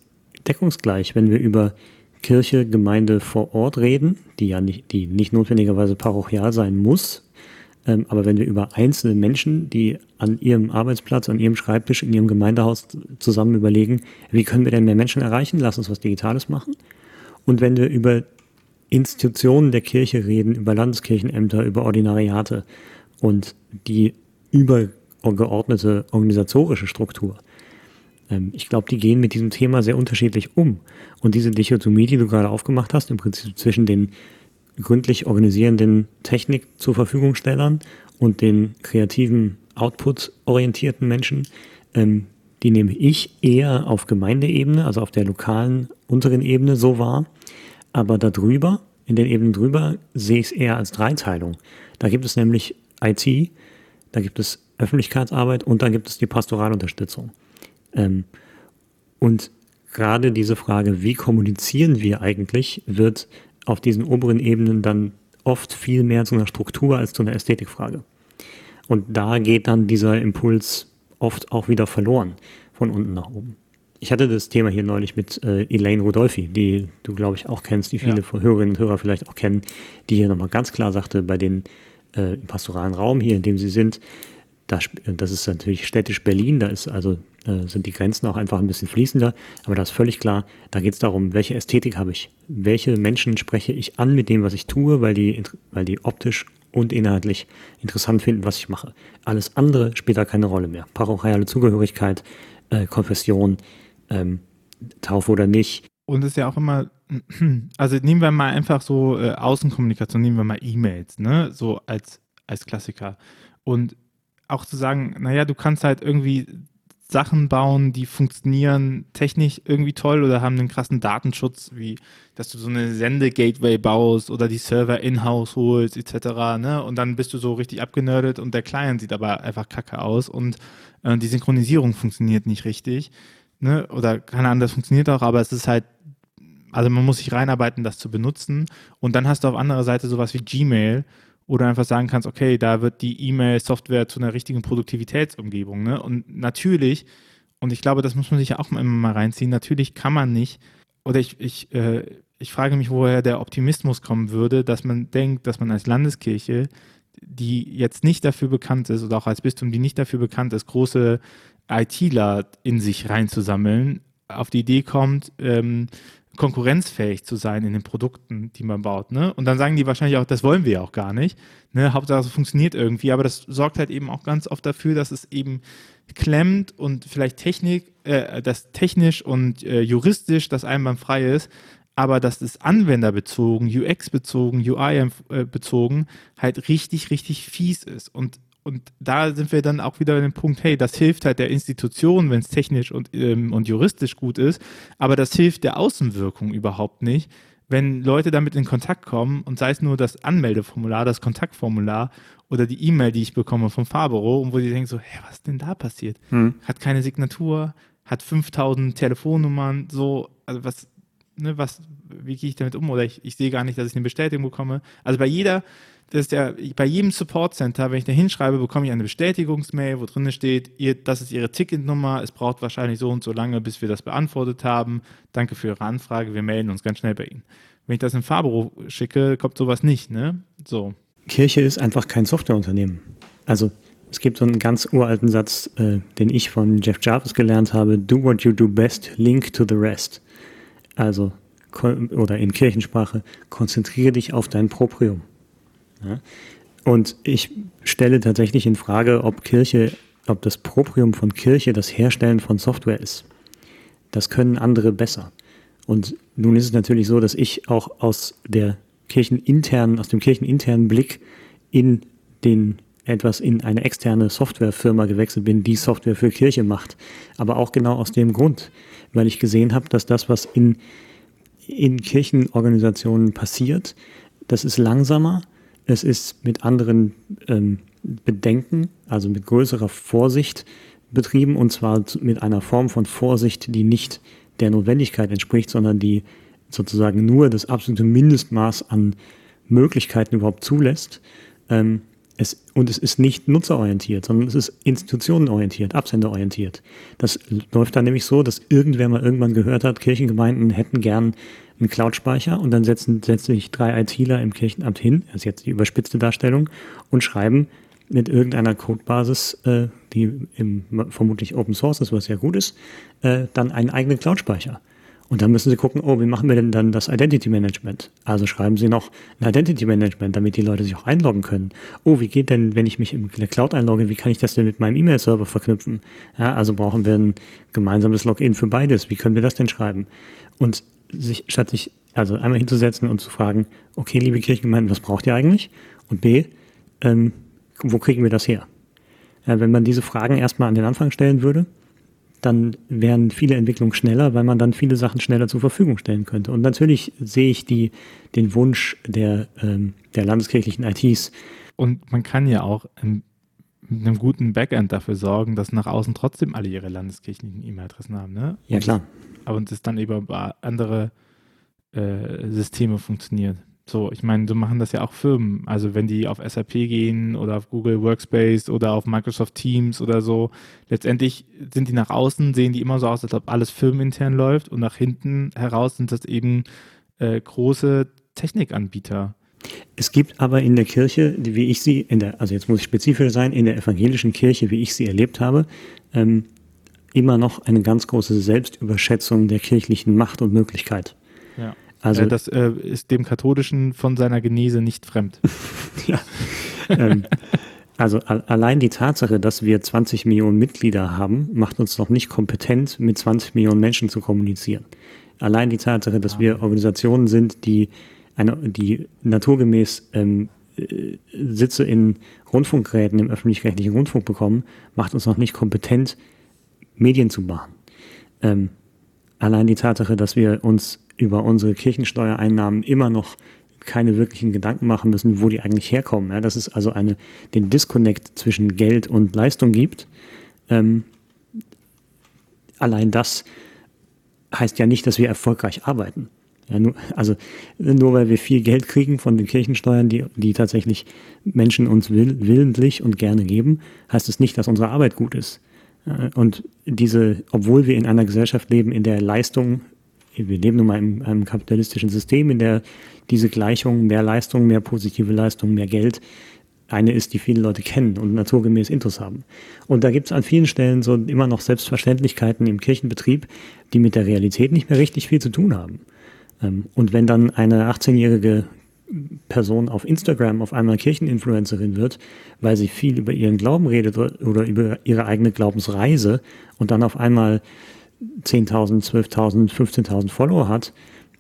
deckungsgleich, wenn wir über Kirche, Gemeinde vor Ort reden, die ja nicht, die nicht notwendigerweise parochial sein muss. Ähm, aber wenn wir über einzelne Menschen, die an ihrem Arbeitsplatz, an ihrem Schreibtisch, in ihrem Gemeindehaus zusammen überlegen, wie können wir denn mehr Menschen erreichen, lass uns was Digitales machen. Und wenn wir über Institutionen der Kirche reden, über Landeskirchenämter, über Ordinariate und die übergeordnete organisatorische Struktur, ähm, ich glaube, die gehen mit diesem Thema sehr unterschiedlich um. Und diese Dichotomie, die du gerade aufgemacht hast, im Prinzip zwischen den gründlich organisierenden Technik zur Verfügungstellern und den kreativen Output-orientierten Menschen, ähm, die nehme ich eher auf Gemeindeebene, also auf der lokalen unteren Ebene so wahr. Aber darüber, in den Ebenen drüber, sehe ich es eher als Dreiteilung. Da gibt es nämlich IT, da gibt es Öffentlichkeitsarbeit und da gibt es die Pastoralunterstützung. Ähm, und gerade diese Frage, wie kommunizieren wir eigentlich, wird auf diesen oberen Ebenen dann oft viel mehr zu einer Struktur als zu einer Ästhetikfrage. Und da geht dann dieser Impuls oft auch wieder verloren, von unten nach oben. Ich hatte das Thema hier neulich mit äh, Elaine Rodolfi, die du, glaube ich, auch kennst, die viele ja. Hörerinnen und Hörer vielleicht auch kennen, die hier nochmal ganz klar sagte, bei den äh, pastoralen Raum hier, in dem sie sind, das, das ist natürlich städtisch Berlin, da ist also äh, sind die Grenzen auch einfach ein bisschen fließender, aber da ist völlig klar, da geht es darum, welche Ästhetik habe ich, welche Menschen spreche ich an mit dem, was ich tue, weil die, weil die optisch und inhaltlich interessant finden, was ich mache. Alles andere spielt da keine Rolle mehr. Parochiale Zugehörigkeit, äh, Konfession, ähm, Taufe oder nicht. Und es ist ja auch immer, also nehmen wir mal einfach so äh, Außenkommunikation, nehmen wir mal E-Mails, ne, so als, als Klassiker. Und auch zu sagen, naja, du kannst halt irgendwie Sachen bauen, die funktionieren technisch irgendwie toll oder haben einen krassen Datenschutz, wie dass du so eine Sende-Gateway baust oder die Server in-house holst, etc. Ne? Und dann bist du so richtig abgenördet und der Client sieht aber einfach kacke aus und äh, die Synchronisierung funktioniert nicht richtig. Ne? Oder keine Ahnung, das funktioniert auch, aber es ist halt also man muss sich reinarbeiten, das zu benutzen. Und dann hast du auf anderer Seite sowas wie Gmail, du einfach sagen kannst, okay, da wird die E-Mail-Software zu einer richtigen Produktivitätsumgebung. Ne? Und natürlich, und ich glaube, das muss man sich ja auch immer mal reinziehen, natürlich kann man nicht, oder ich, ich, äh, ich frage mich, woher der Optimismus kommen würde, dass man denkt, dass man als Landeskirche, die jetzt nicht dafür bekannt ist, oder auch als Bistum, die nicht dafür bekannt ist, große ITler in sich reinzusammeln, auf die Idee kommt, ähm, konkurrenzfähig zu sein in den Produkten, die man baut. Ne? Und dann sagen die wahrscheinlich auch, das wollen wir ja auch gar nicht. Ne? Hauptsache es funktioniert irgendwie, aber das sorgt halt eben auch ganz oft dafür, dass es eben klemmt und vielleicht Technik, äh, das technisch und äh, juristisch das einwandfrei ist, aber dass es anwenderbezogen, UX-bezogen, UI-bezogen halt richtig, richtig fies ist. Und und da sind wir dann auch wieder an dem Punkt, hey, das hilft halt der Institution, wenn es technisch und, ähm, und juristisch gut ist, aber das hilft der Außenwirkung überhaupt nicht, wenn Leute damit in Kontakt kommen und sei es nur das Anmeldeformular, das Kontaktformular oder die E-Mail, die ich bekomme vom Fahrbüro und wo die denken so, hä, was ist denn da passiert? Hm. Hat keine Signatur, hat 5000 Telefonnummern, so, also was, ne, was, wie gehe ich damit um? Oder ich, ich sehe gar nicht, dass ich eine Bestätigung bekomme. Also bei jeder das ist ja bei jedem Support Center, wenn ich da hinschreibe, bekomme ich eine Bestätigungsmail, wo drin steht, ihr, das ist Ihre Ticketnummer, es braucht wahrscheinlich so und so lange, bis wir das beantwortet haben. Danke für Ihre Anfrage, wir melden uns ganz schnell bei Ihnen. Wenn ich das im Fahrbüro schicke, kommt sowas nicht, ne? So. Kirche ist einfach kein Softwareunternehmen. Also es gibt so einen ganz uralten Satz, äh, den ich von Jeff Jarvis gelernt habe: Do what you do best, link to the rest. Also oder in Kirchensprache, konzentriere dich auf dein Proprium. Und ich stelle tatsächlich in Frage, ob Kirche, ob das Proprium von Kirche das Herstellen von Software ist. Das können andere besser. Und nun ist es natürlich so, dass ich auch aus der kircheninternen, aus dem kircheninternen Blick in den etwas in eine externe Softwarefirma gewechselt bin, die Software für Kirche macht. Aber auch genau aus dem Grund, weil ich gesehen habe, dass das, was in, in Kirchenorganisationen passiert, das ist langsamer, es ist mit anderen ähm, Bedenken, also mit größerer Vorsicht betrieben und zwar mit einer Form von Vorsicht, die nicht der Notwendigkeit entspricht, sondern die sozusagen nur das absolute Mindestmaß an Möglichkeiten überhaupt zulässt. Ähm, es, und es ist nicht nutzerorientiert, sondern es ist institutionenorientiert, absenderorientiert. Das läuft dann nämlich so, dass irgendwer mal irgendwann gehört hat, Kirchengemeinden hätten gern einen Cloud-Speicher und dann setzen, setzen sich drei ITler im Kirchenamt hin, das ist jetzt die überspitzte Darstellung, und schreiben mit irgendeiner Codebasis, äh, die im, vermutlich Open Source ist, was ja gut ist, äh, dann einen eigenen Cloud-Speicher. Und dann müssen Sie gucken, oh, wie machen wir denn dann das Identity Management? Also schreiben Sie noch ein Identity Management, damit die Leute sich auch einloggen können. Oh, wie geht denn, wenn ich mich in der Cloud einlogge, wie kann ich das denn mit meinem E-Mail-Server verknüpfen? Ja, also brauchen wir ein gemeinsames Login für beides. Wie können wir das denn schreiben? Und sich, statt sich also einmal hinzusetzen und zu fragen, okay, liebe Kirchengemeinden, was braucht ihr eigentlich? Und B, ähm, wo kriegen wir das her? Ja, wenn man diese Fragen erstmal an den Anfang stellen würde, dann wären viele Entwicklungen schneller, weil man dann viele Sachen schneller zur Verfügung stellen könnte. Und natürlich sehe ich die, den Wunsch der, ähm, der landeskirchlichen ITs. Und man kann ja auch im, mit einem guten Backend dafür sorgen, dass nach außen trotzdem alle ihre landeskirchlichen E-Mail-Adressen haben. Ne? ja, klar. Aber es dann über andere äh, Systeme funktioniert. So, ich meine, so machen das ja auch Firmen. Also wenn die auf SAP gehen oder auf Google Workspace oder auf Microsoft Teams oder so, letztendlich sind die nach außen, sehen die immer so aus, als ob alles firmenintern läuft und nach hinten heraus sind das eben äh, große Technikanbieter. Es gibt aber in der Kirche, wie ich sie, in der, also jetzt muss ich spezifisch sein, in der evangelischen Kirche, wie ich sie erlebt habe, ähm, immer noch eine ganz große Selbstüberschätzung der kirchlichen Macht und Möglichkeit. Ja. Also, äh, das äh, ist dem Katholischen von seiner Genese nicht fremd. ja. ähm, also allein die Tatsache, dass wir 20 Millionen Mitglieder haben, macht uns noch nicht kompetent, mit 20 Millionen Menschen zu kommunizieren. Allein die Tatsache, dass wir Organisationen sind, die, eine, die naturgemäß ähm, äh, Sitze in Rundfunkgeräten im öffentlich-rechtlichen Rundfunk bekommen, macht uns noch nicht kompetent, Medien zu machen. Ähm, allein die Tatsache, dass wir uns über unsere Kirchensteuereinnahmen immer noch keine wirklichen Gedanken machen müssen, wo die eigentlich herkommen. Ja, dass es also eine, den Disconnect zwischen Geld und Leistung gibt. Ähm, allein das heißt ja nicht, dass wir erfolgreich arbeiten. Ja, nur, also nur weil wir viel Geld kriegen von den Kirchensteuern, die, die tatsächlich Menschen uns will, willentlich und gerne geben, heißt es nicht, dass unsere Arbeit gut ist. Und diese, obwohl wir in einer Gesellschaft leben, in der Leistung wir leben nun mal in einem kapitalistischen System, in der diese Gleichung mehr Leistung, mehr positive Leistung, mehr Geld eine ist, die viele Leute kennen und naturgemäß Intus haben. Und da gibt es an vielen Stellen so immer noch Selbstverständlichkeiten im Kirchenbetrieb, die mit der Realität nicht mehr richtig viel zu tun haben. Ähm, und wenn dann eine 18-jährige Person auf Instagram auf einmal Kircheninfluencerin wird, weil sie viel über ihren Glauben redet oder über ihre eigene Glaubensreise und dann auf einmal 10.000, 12.000, 15.000 Follower hat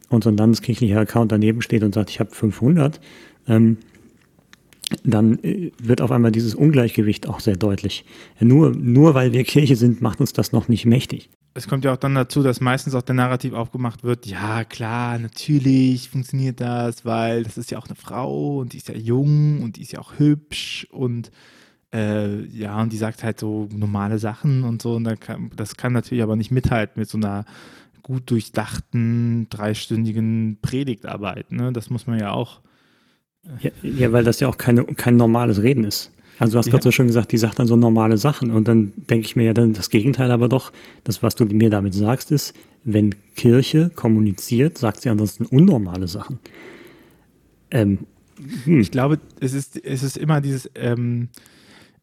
und so ein landeskirchlicher Account daneben steht und sagt, ich habe 500, ähm, dann äh, wird auf einmal dieses Ungleichgewicht auch sehr deutlich. Nur, nur weil wir Kirche sind, macht uns das noch nicht mächtig. Es kommt ja auch dann dazu, dass meistens auch der Narrativ aufgemacht wird, ja klar, natürlich funktioniert das, weil das ist ja auch eine Frau und die ist ja jung und die ist ja auch hübsch und äh, ja, und die sagt halt so normale Sachen und so. Und kann, das kann natürlich aber nicht mithalten mit so einer gut durchdachten, dreistündigen Predigtarbeit. Ne? Das muss man ja auch. Ja, ja, weil das ja auch keine, kein normales Reden ist. Also du hast ja. gerade so schön gesagt, die sagt dann so normale Sachen und dann denke ich mir ja dann das Gegenteil aber doch, das was du mir damit sagst ist, wenn Kirche kommuniziert, sagt sie ansonsten unnormale Sachen. Ähm, hm. Ich glaube, es ist, es ist immer dieses, ähm,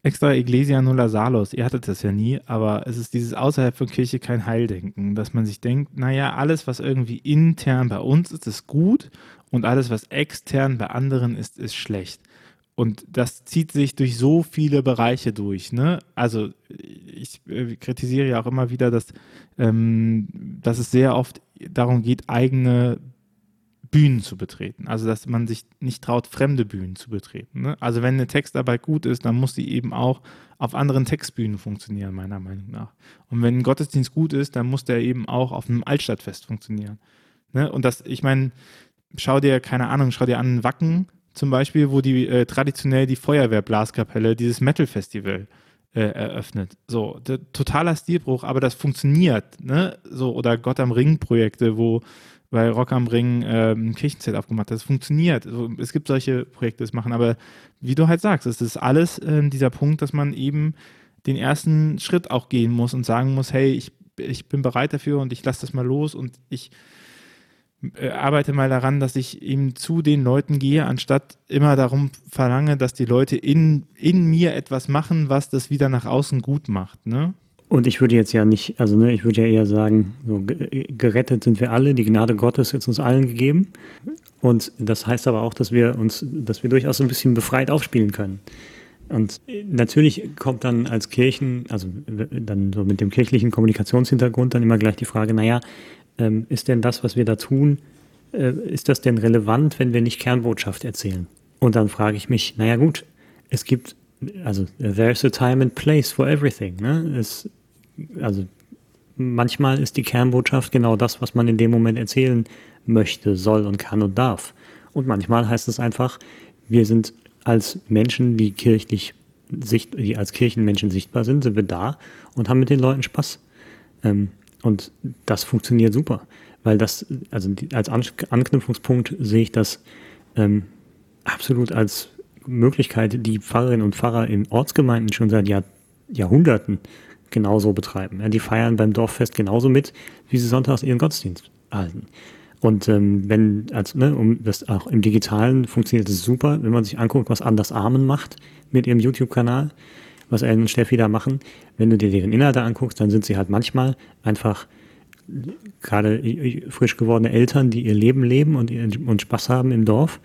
extra Iglesia nulla salus. Ihr hattet das ja nie, aber es ist dieses außerhalb von Kirche kein Heildenken, dass man sich denkt, naja, alles, was irgendwie intern bei uns ist, ist gut und alles, was extern bei anderen ist, ist schlecht. Und das zieht sich durch so viele Bereiche durch. Ne? Also ich äh, kritisiere ja auch immer wieder, dass, ähm, dass es sehr oft darum geht, eigene Bühnen zu betreten. Also, dass man sich nicht traut, fremde Bühnen zu betreten. Ne? Also, wenn eine Textarbeit gut ist, dann muss sie eben auch auf anderen Textbühnen funktionieren, meiner Meinung nach. Und wenn ein Gottesdienst gut ist, dann muss der eben auch auf einem Altstadtfest funktionieren. Ne? Und das, ich meine, schau dir, keine Ahnung, schau dir an Wacken zum Beispiel, wo die äh, traditionell die Feuerwehrblaskapelle dieses Metal-Festival äh, eröffnet. So, totaler Stilbruch, aber das funktioniert, ne? So, oder Gott am Ring-Projekte, wo bei Rock am Ring ähm, ein Kirchenzelt aufgemacht hat. Das funktioniert. Also, es gibt solche Projekte, das machen, aber wie du halt sagst, es ist alles äh, dieser Punkt, dass man eben den ersten Schritt auch gehen muss und sagen muss, hey, ich, ich bin bereit dafür und ich lasse das mal los und ich arbeite mal daran, dass ich eben zu den Leuten gehe, anstatt immer darum verlange, dass die Leute in, in mir etwas machen, was das wieder nach außen gut macht. Ne? Und ich würde jetzt ja nicht, also ne, ich würde ja eher sagen, so, gerettet sind wir alle, die Gnade Gottes ist uns allen gegeben. Und das heißt aber auch, dass wir uns, dass wir durchaus ein bisschen befreit aufspielen können. Und natürlich kommt dann als Kirchen, also dann so mit dem kirchlichen Kommunikationshintergrund dann immer gleich die Frage, naja, ähm, ist denn das, was wir da tun, äh, ist das denn relevant, wenn wir nicht Kernbotschaft erzählen? Und dann frage ich mich, naja gut, es gibt, also there's a time and place for everything. Ne? Es, also manchmal ist die Kernbotschaft genau das, was man in dem Moment erzählen möchte, soll und kann und darf. Und manchmal heißt es einfach, wir sind als Menschen, die kirchlich sicht, die als Kirchenmenschen sichtbar sind, sind wir da und haben mit den Leuten Spaß. Ähm, und das funktioniert super, weil das, also als Anknüpfungspunkt sehe ich das ähm, absolut als Möglichkeit, die Pfarrerinnen und Pfarrer in Ortsgemeinden schon seit Jahr, Jahrhunderten genauso betreiben. Ja, die feiern beim Dorffest genauso mit, wie sie sonntags ihren Gottesdienst halten. Und ähm, wenn, als, ne, um das auch im Digitalen funktioniert es super, wenn man sich anguckt, was Anders Armen macht mit ihrem YouTube-Kanal, was Ellen und Steffi da machen. Wenn du dir deren Inhalte anguckst, dann sind sie halt manchmal einfach gerade frisch gewordene Eltern, die ihr Leben leben und, und Spaß haben im Dorf.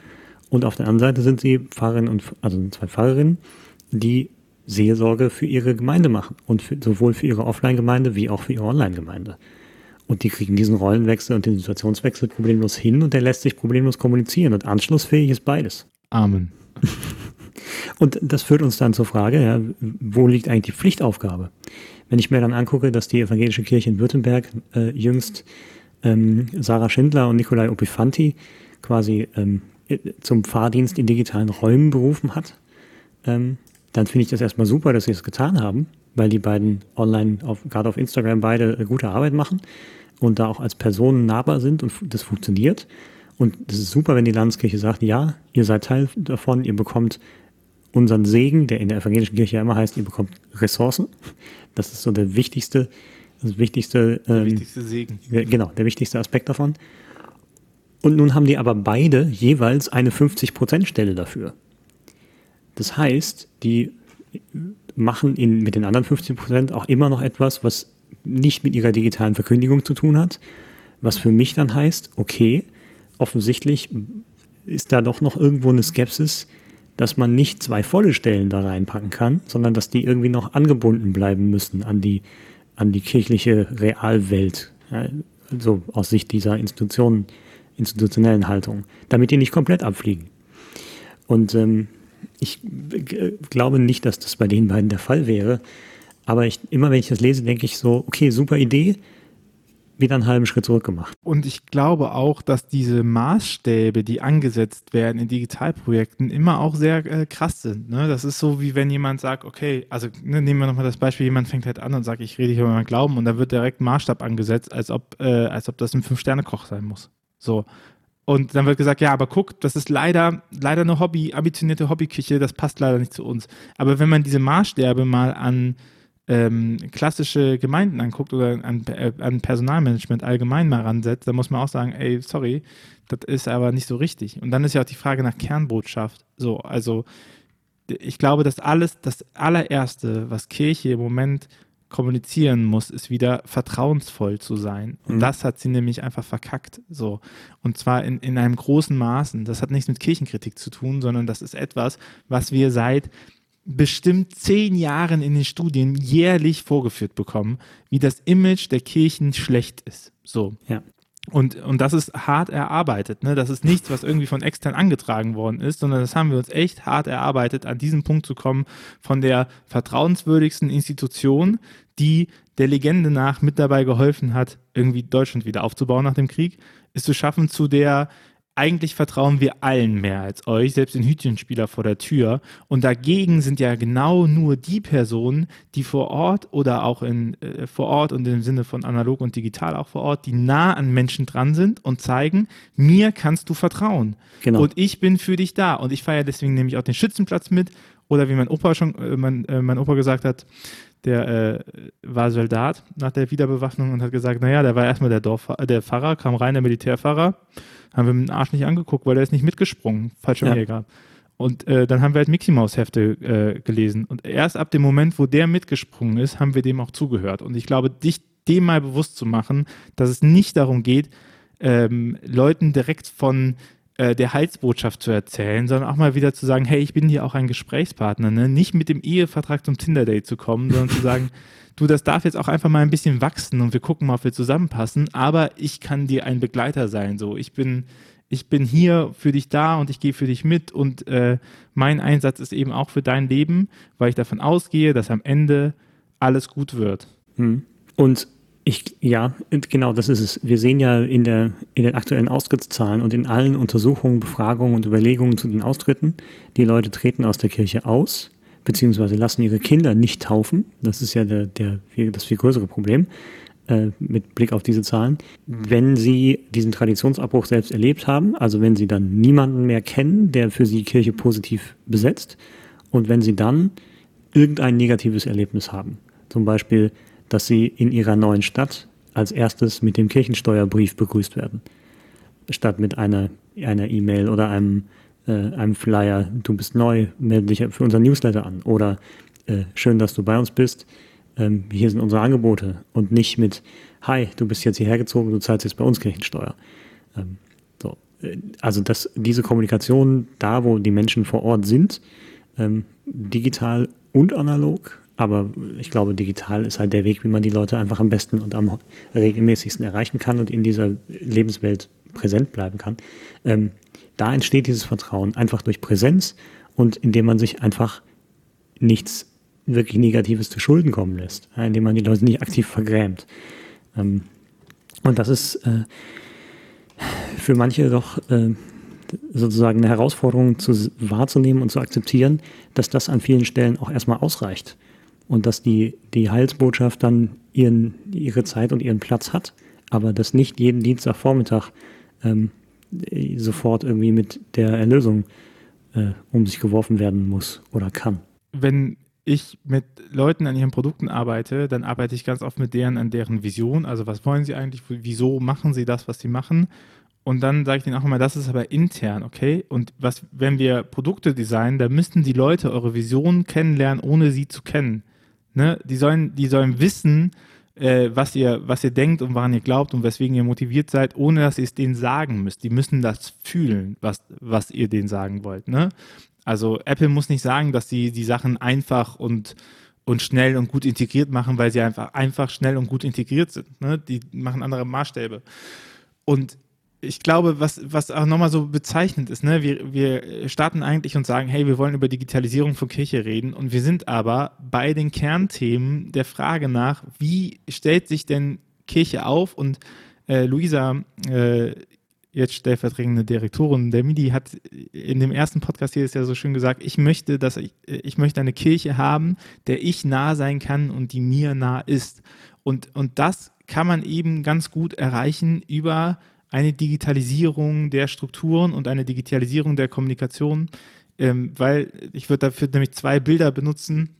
Und auf der anderen Seite sind sie Pfarrerinnen und also zwei Pfarrerinnen, die Seelsorge für ihre Gemeinde machen und für, sowohl für ihre Offline-Gemeinde wie auch für ihre Online-Gemeinde. Und die kriegen diesen Rollenwechsel und den Situationswechsel problemlos hin und der lässt sich problemlos kommunizieren und anschlussfähig ist beides. Amen. Und das führt uns dann zur Frage, ja, wo liegt eigentlich die Pflichtaufgabe? Wenn ich mir dann angucke, dass die evangelische Kirche in Württemberg äh, jüngst ähm, Sarah Schindler und Nikolai Opifanti quasi ähm, zum Fahrdienst in digitalen Räumen berufen hat, ähm, dann finde ich das erstmal super, dass sie es das getan haben, weil die beiden online, auf, gerade auf Instagram, beide äh, gute Arbeit machen und da auch als Personen nahbar sind und das funktioniert. Und es ist super, wenn die Landeskirche sagt, ja, ihr seid Teil davon, ihr bekommt unseren Segen, der in der evangelischen Kirche ja immer heißt, ihr bekommt Ressourcen. Das ist so der wichtigste, das wichtigste, ähm, der wichtigste Segen. Genau, der wichtigste Aspekt davon. Und nun haben die aber beide jeweils eine 50%-Stelle dafür. Das heißt, die machen in, mit den anderen 50% auch immer noch etwas, was nicht mit ihrer digitalen Verkündigung zu tun hat, was für mich dann heißt, okay, offensichtlich ist da doch noch irgendwo eine Skepsis, dass man nicht zwei volle Stellen da reinpacken kann, sondern dass die irgendwie noch angebunden bleiben müssen an die, an die kirchliche Realwelt, ja, so aus Sicht dieser Institutionen, institutionellen Haltung, damit die nicht komplett abfliegen. Und ähm, ich glaube nicht, dass das bei den beiden der Fall wäre, aber ich, immer wenn ich das lese, denke ich so, okay, super Idee, wieder einen halben Schritt zurück gemacht. Und ich glaube auch, dass diese Maßstäbe, die angesetzt werden in Digitalprojekten, immer auch sehr äh, krass sind. Ne? Das ist so, wie wenn jemand sagt, okay, also ne, nehmen wir nochmal das Beispiel, jemand fängt halt an und sagt, ich rede hier über mein Glauben und da wird direkt Maßstab angesetzt, als ob, äh, als ob das ein Fünf-Sterne-Koch sein muss. So. Und dann wird gesagt, ja, aber guck, das ist leider, leider eine Hobby, ambitionierte Hobbyküche, das passt leider nicht zu uns. Aber wenn man diese Maßstäbe mal an ähm, klassische Gemeinden anguckt oder an, äh, an Personalmanagement allgemein mal ransetzt, dann muss man auch sagen, ey, sorry, das ist aber nicht so richtig. Und dann ist ja auch die Frage nach Kernbotschaft. So, also ich glaube, dass alles, das allererste, was Kirche im Moment kommunizieren muss, ist wieder vertrauensvoll zu sein. Und mhm. das hat sie nämlich einfach verkackt. So. Und zwar in, in einem großen Maßen. Das hat nichts mit Kirchenkritik zu tun, sondern das ist etwas, was wir seit bestimmt zehn Jahren in den Studien jährlich vorgeführt bekommen, wie das Image der Kirchen schlecht ist. So. Ja. Und, und das ist hart erarbeitet. Ne? Das ist nichts, was irgendwie von extern angetragen worden ist, sondern das haben wir uns echt hart erarbeitet, an diesen Punkt zu kommen, von der vertrauenswürdigsten Institution, die der Legende nach mit dabei geholfen hat, irgendwie Deutschland wieder aufzubauen nach dem Krieg, ist zu schaffen zu der eigentlich vertrauen wir allen mehr als euch, selbst den Hütchenspieler vor der Tür. Und dagegen sind ja genau nur die Personen, die vor Ort oder auch in, äh, vor Ort und im Sinne von analog und digital auch vor Ort, die nah an Menschen dran sind und zeigen, mir kannst du vertrauen. Genau. Und ich bin für dich da. Und ich feiere deswegen nämlich auch den Schützenplatz mit. Oder wie mein Opa schon, äh, mein, äh, mein Opa gesagt hat, der äh, war Soldat nach der Wiederbewaffnung und hat gesagt, naja, der war erstmal der Dorf, der Pfarrer, kam rein, der Militärpfarrer haben wir mit dem Arsch nicht angeguckt, weil er ist nicht mitgesprungen, Fallschirmjäger. Ja. Und äh, dann haben wir halt Mickey Mouse Hefte äh, gelesen. Und erst ab dem Moment, wo der mitgesprungen ist, haben wir dem auch zugehört. Und ich glaube, dich dem mal bewusst zu machen, dass es nicht darum geht, ähm, Leuten direkt von äh, der Heilsbotschaft zu erzählen, sondern auch mal wieder zu sagen, hey, ich bin hier auch ein Gesprächspartner. Ne? Nicht mit dem Ehevertrag zum Tinder-Date zu kommen, sondern zu sagen, du, das darf jetzt auch einfach mal ein bisschen wachsen und wir gucken mal, ob wir zusammenpassen, aber ich kann dir ein Begleiter sein. So, ich bin, ich bin hier für dich da und ich gehe für dich mit und äh, mein Einsatz ist eben auch für dein Leben, weil ich davon ausgehe, dass am Ende alles gut wird. Hm. Und ich, ja, genau, das ist es. Wir sehen ja in, der, in den aktuellen Austrittszahlen und in allen Untersuchungen, Befragungen und Überlegungen zu den Austritten, die Leute treten aus der Kirche aus beziehungsweise lassen ihre Kinder nicht taufen. Das ist ja der, der, das viel größere Problem äh, mit Blick auf diese Zahlen. Wenn sie diesen Traditionsabbruch selbst erlebt haben, also wenn sie dann niemanden mehr kennen, der für sie Kirche positiv besetzt, und wenn sie dann irgendein negatives Erlebnis haben, zum Beispiel, dass sie in ihrer neuen Stadt als erstes mit dem Kirchensteuerbrief begrüßt werden, statt mit einer einer E-Mail oder einem äh, einem Flyer, du bist neu, melde dich für unser Newsletter an oder äh, schön, dass du bei uns bist, ähm, hier sind unsere Angebote und nicht mit, hi, du bist jetzt hierher gezogen, du zahlst jetzt bei uns Kirchensteuer. Ähm, so. Äh, also dass diese Kommunikation da, wo die Menschen vor Ort sind, ähm, digital und analog, aber ich glaube, digital ist halt der Weg, wie man die Leute einfach am besten und am regelmäßigsten erreichen kann und in dieser Lebenswelt präsent bleiben kann. Ähm, da entsteht dieses Vertrauen einfach durch Präsenz und indem man sich einfach nichts wirklich Negatives zu Schulden kommen lässt, indem man die Leute nicht aktiv vergrämt. Ähm, und das ist äh, für manche doch äh, sozusagen eine Herausforderung zu, wahrzunehmen und zu akzeptieren, dass das an vielen Stellen auch erstmal ausreicht und dass die, die Heilsbotschaft dann ihren, ihre Zeit und ihren Platz hat, aber dass nicht jeden Dienstagvormittag ähm, sofort irgendwie mit der Erlösung äh, um sich geworfen werden muss oder kann. Wenn ich mit Leuten an ihren Produkten arbeite, dann arbeite ich ganz oft mit deren an deren Vision. Also was wollen sie eigentlich? Wieso machen sie das, was sie machen? Und dann sage ich denen auch immer, das ist aber intern, okay? Und was, wenn wir Produkte designen, da müssten die Leute eure Vision kennenlernen, ohne sie zu kennen. Ne? Die sollen, die sollen wissen, äh, was, ihr, was ihr denkt und woran ihr glaubt und weswegen ihr motiviert seid, ohne dass ihr es denen sagen müsst. Die müssen das fühlen, was, was ihr denen sagen wollt. Ne? Also Apple muss nicht sagen, dass sie die Sachen einfach und, und schnell und gut integriert machen, weil sie einfach, einfach schnell und gut integriert sind. Ne? Die machen andere Maßstäbe. Und ich glaube, was, was auch nochmal so bezeichnend ist, ne, wir, wir starten eigentlich und sagen, hey, wir wollen über Digitalisierung von Kirche reden und wir sind aber bei den Kernthemen der Frage nach, wie stellt sich denn Kirche auf und äh, Luisa, äh, jetzt stellvertretende Direktorin der MIDI, hat in dem ersten Podcast hier ist ja so schön gesagt, ich möchte, dass ich, ich möchte eine Kirche haben, der ich nah sein kann und die mir nah ist. Und, und das kann man eben ganz gut erreichen über eine Digitalisierung der Strukturen und eine Digitalisierung der Kommunikation, ähm, weil ich würde dafür nämlich zwei Bilder benutzen,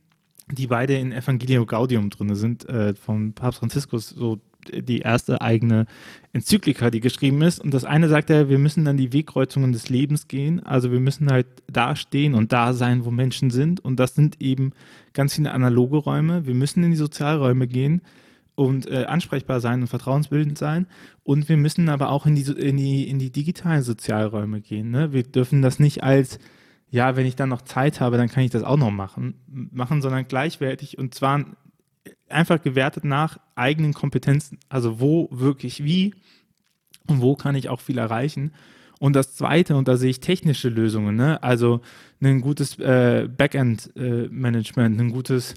die beide in Evangelio Gaudium drin sind, äh, von Papst Franziskus, so die erste eigene Enzyklika, die geschrieben ist. Und das eine sagt er, wir müssen dann die Wegkreuzungen des Lebens gehen. Also wir müssen halt da stehen und da sein, wo Menschen sind. Und das sind eben ganz viele analoge Räume. Wir müssen in die Sozialräume gehen und äh, ansprechbar sein und vertrauensbildend sein. Und wir müssen aber auch in die, in die, in die digitalen Sozialräume gehen. Ne? Wir dürfen das nicht als, ja, wenn ich dann noch Zeit habe, dann kann ich das auch noch machen, machen, sondern gleichwertig und zwar einfach gewertet nach eigenen Kompetenzen. Also wo wirklich wie und wo kann ich auch viel erreichen. Und das Zweite, und da sehe ich technische Lösungen, ne? also ein gutes äh, Backend-Management, äh, ein gutes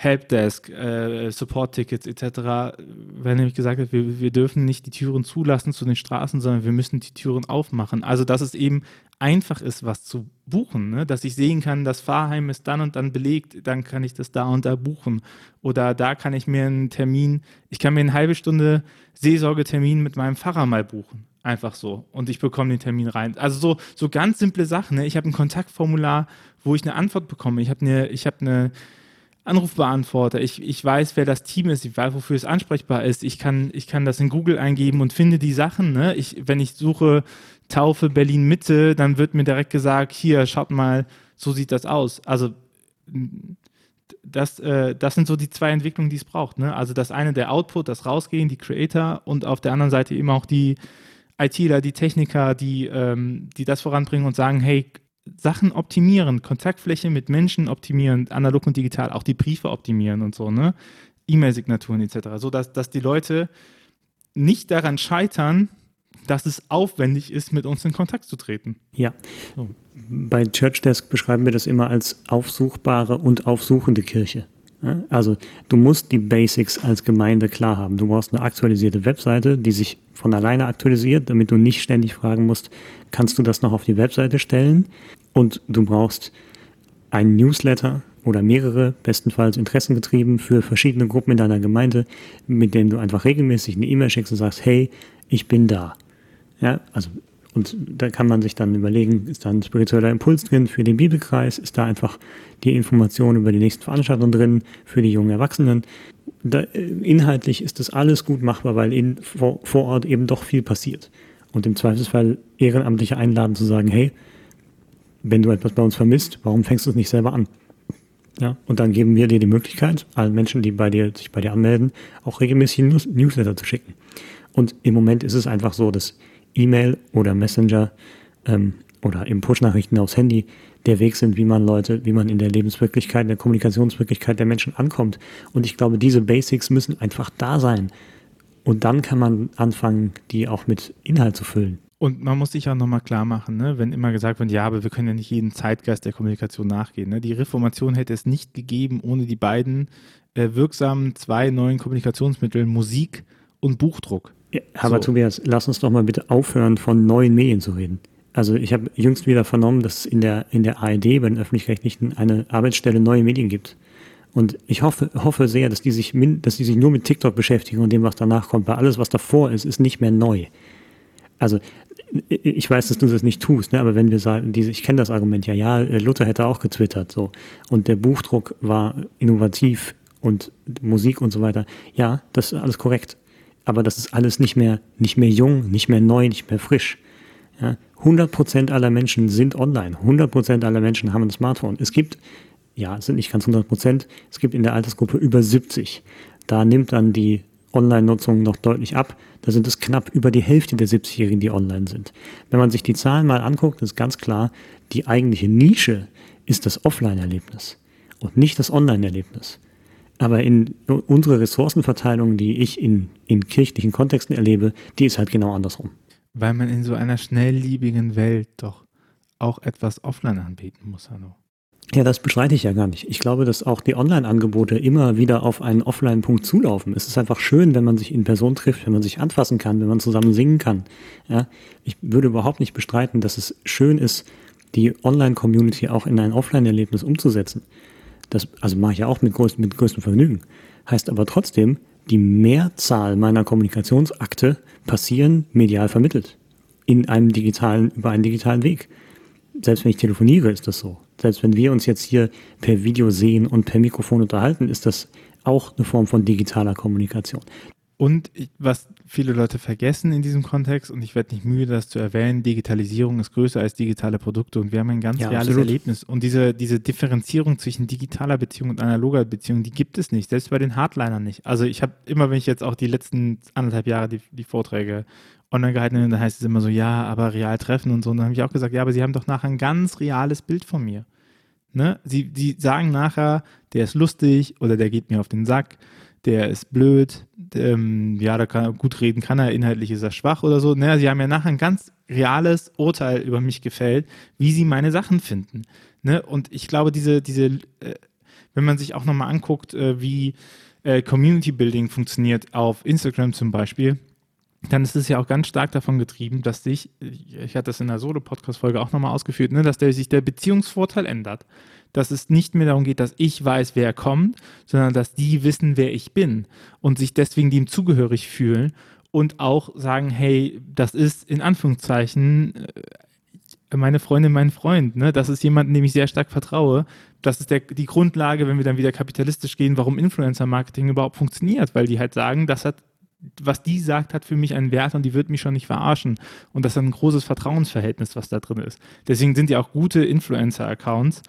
Helpdesk, äh, Support-Tickets etc., wenn nämlich gesagt wird, wir, wir dürfen nicht die Türen zulassen zu den Straßen, sondern wir müssen die Türen aufmachen. Also, dass es eben einfach ist, was zu buchen, ne? dass ich sehen kann, das Fahrheim ist dann und dann belegt, dann kann ich das da und da buchen. Oder da kann ich mir einen Termin, ich kann mir eine halbe Stunde Seelsorgetermin mit meinem Pfarrer mal buchen. Einfach so. Und ich bekomme den Termin rein. Also so, so ganz simple Sachen. Ne? Ich habe ein Kontaktformular, wo ich eine Antwort bekomme. Ich habe eine, ich habe eine Anrufbeantworter. Ich, ich weiß, wer das Team ist, ich weiß, wofür es ansprechbar ist. Ich kann, ich kann das in Google eingeben und finde die Sachen. Ne? Ich, wenn ich suche Taufe Berlin Mitte, dann wird mir direkt gesagt, hier, schaut mal, so sieht das aus. Also das, äh, das sind so die zwei Entwicklungen, die es braucht. Ne? Also das eine der Output, das Rausgehen, die Creator und auf der anderen Seite eben auch die ITler, die Techniker, die, ähm, die das voranbringen und sagen, hey, Sachen optimieren, Kontaktfläche mit Menschen optimieren, analog und digital, auch die Briefe optimieren und so, ne? E-Mail-Signaturen etc. So dass, dass die Leute nicht daran scheitern, dass es aufwendig ist, mit uns in Kontakt zu treten. Ja. So. Bei Church Desk beschreiben wir das immer als aufsuchbare und aufsuchende Kirche. Also du musst die Basics als Gemeinde klar haben. Du brauchst eine aktualisierte Webseite, die sich von alleine aktualisiert, damit du nicht ständig fragen musst, kannst du das noch auf die Webseite stellen? Und du brauchst einen Newsletter oder mehrere, bestenfalls interessengetrieben für verschiedene Gruppen in deiner Gemeinde, mit denen du einfach regelmäßig eine E-Mail schickst und sagst, hey, ich bin da. Ja, also und da kann man sich dann überlegen, ist da ein spiritueller Impuls drin für den Bibelkreis? Ist da einfach die Information über die nächsten Veranstaltungen drin für die jungen Erwachsenen? Da, äh, inhaltlich ist das alles gut machbar, weil in, vor, vor Ort eben doch viel passiert. Und im Zweifelsfall Ehrenamtliche einladen zu sagen, hey, wenn du etwas bei uns vermisst, warum fängst du es nicht selber an? Ja, und dann geben wir dir die Möglichkeit, allen Menschen, die bei dir, sich bei dir anmelden, auch regelmäßig News Newsletter zu schicken. Und im Moment ist es einfach so, dass E-Mail oder Messenger ähm, oder eben Push-Nachrichten aufs Handy der Weg sind, wie man Leute, wie man in der Lebenswirklichkeit, in der Kommunikationswirklichkeit der Menschen ankommt. Und ich glaube, diese Basics müssen einfach da sein. Und dann kann man anfangen, die auch mit Inhalt zu füllen. Und man muss sich auch nochmal klar machen, ne? wenn immer gesagt wird, ja, aber wir können ja nicht jeden Zeitgeist der Kommunikation nachgehen. Ne? Die Reformation hätte es nicht gegeben ohne die beiden äh, wirksamen zwei neuen Kommunikationsmittel, Musik und Buchdruck. Ja, aber so. Tobias, lass uns doch mal bitte aufhören, von neuen Medien zu reden. Also ich habe jüngst wieder vernommen, dass es in der, in der ARD bei den Öffentlich-Rechtlichen eine Arbeitsstelle neue Medien gibt. Und ich hoffe, hoffe sehr, dass die, sich dass die sich nur mit TikTok beschäftigen und dem, was danach kommt, weil alles, was davor ist, ist nicht mehr neu. Also ich weiß, dass du das nicht tust, ne? aber wenn wir sagen, diese, ich kenne das Argument ja, ja, Luther hätte auch getwittert, so. Und der Buchdruck war innovativ und Musik und so weiter. Ja, das ist alles korrekt aber das ist alles nicht mehr, nicht mehr jung, nicht mehr neu, nicht mehr frisch. Ja, 100% aller Menschen sind online, 100% aller Menschen haben ein Smartphone. Es gibt, ja, es sind nicht ganz 100%, es gibt in der Altersgruppe über 70. Da nimmt dann die Online-Nutzung noch deutlich ab. Da sind es knapp über die Hälfte der 70-Jährigen, die online sind. Wenn man sich die Zahlen mal anguckt, ist ganz klar, die eigentliche Nische ist das Offline-Erlebnis und nicht das Online-Erlebnis. Aber in unsere Ressourcenverteilung, die ich in, in kirchlichen Kontexten erlebe, die ist halt genau andersrum. Weil man in so einer schnellliebigen Welt doch auch etwas offline anbieten muss, Hanno. Ja, das bestreite ich ja gar nicht. Ich glaube, dass auch die Online-Angebote immer wieder auf einen Offline-Punkt zulaufen. Es ist einfach schön, wenn man sich in Person trifft, wenn man sich anfassen kann, wenn man zusammen singen kann. Ja, ich würde überhaupt nicht bestreiten, dass es schön ist, die Online-Community auch in ein Offline-Erlebnis umzusetzen. Das, also mache ich ja auch mit, größt, mit größtem Vergnügen. Heißt aber trotzdem, die Mehrzahl meiner Kommunikationsakte passieren medial vermittelt. In einem digitalen, über einen digitalen Weg. Selbst wenn ich telefoniere, ist das so. Selbst wenn wir uns jetzt hier per Video sehen und per Mikrofon unterhalten, ist das auch eine Form von digitaler Kommunikation. Und was viele Leute vergessen in diesem Kontext, und ich werde nicht müde, das zu erwähnen, Digitalisierung ist größer als digitale Produkte und wir haben ein ganz ja, reales absolut. Erlebnis. Und diese, diese Differenzierung zwischen digitaler Beziehung und analoger Beziehung, die gibt es nicht, selbst bei den Hardlinern nicht. Also ich habe immer, wenn ich jetzt auch die letzten anderthalb Jahre die, die Vorträge online gehalten habe, dann heißt es immer so, ja, aber real treffen und so. Und dann habe ich auch gesagt, ja, aber sie haben doch nachher ein ganz reales Bild von mir. Ne? Sie, sie sagen nachher, der ist lustig oder der geht mir auf den Sack der ist blöd, ähm, ja, da kann er gut reden, kann er, inhaltlich ist er schwach oder so. Naja, sie haben ja nachher ein ganz reales Urteil über mich gefällt, wie sie meine Sachen finden. Ne? Und ich glaube, diese, diese, äh, wenn man sich auch nochmal anguckt, äh, wie äh, Community Building funktioniert auf Instagram zum Beispiel, dann ist es ja auch ganz stark davon getrieben, dass sich, ich hatte das in der Solo-Podcast-Folge auch nochmal ausgeführt, ne, dass der, sich der Beziehungsvorteil ändert. Dass es nicht mehr darum geht, dass ich weiß, wer kommt, sondern dass die wissen, wer ich bin und sich deswegen dem zugehörig fühlen und auch sagen, hey, das ist in Anführungszeichen äh, meine Freundin, mein Freund. Ne? Das ist jemand, dem ich sehr stark vertraue. Das ist der, die Grundlage, wenn wir dann wieder kapitalistisch gehen, warum Influencer-Marketing überhaupt funktioniert, weil die halt sagen, das hat was die sagt, hat für mich einen Wert und die wird mich schon nicht verarschen. Und das ist ein großes Vertrauensverhältnis, was da drin ist. Deswegen sind ja auch gute Influencer-Accounts,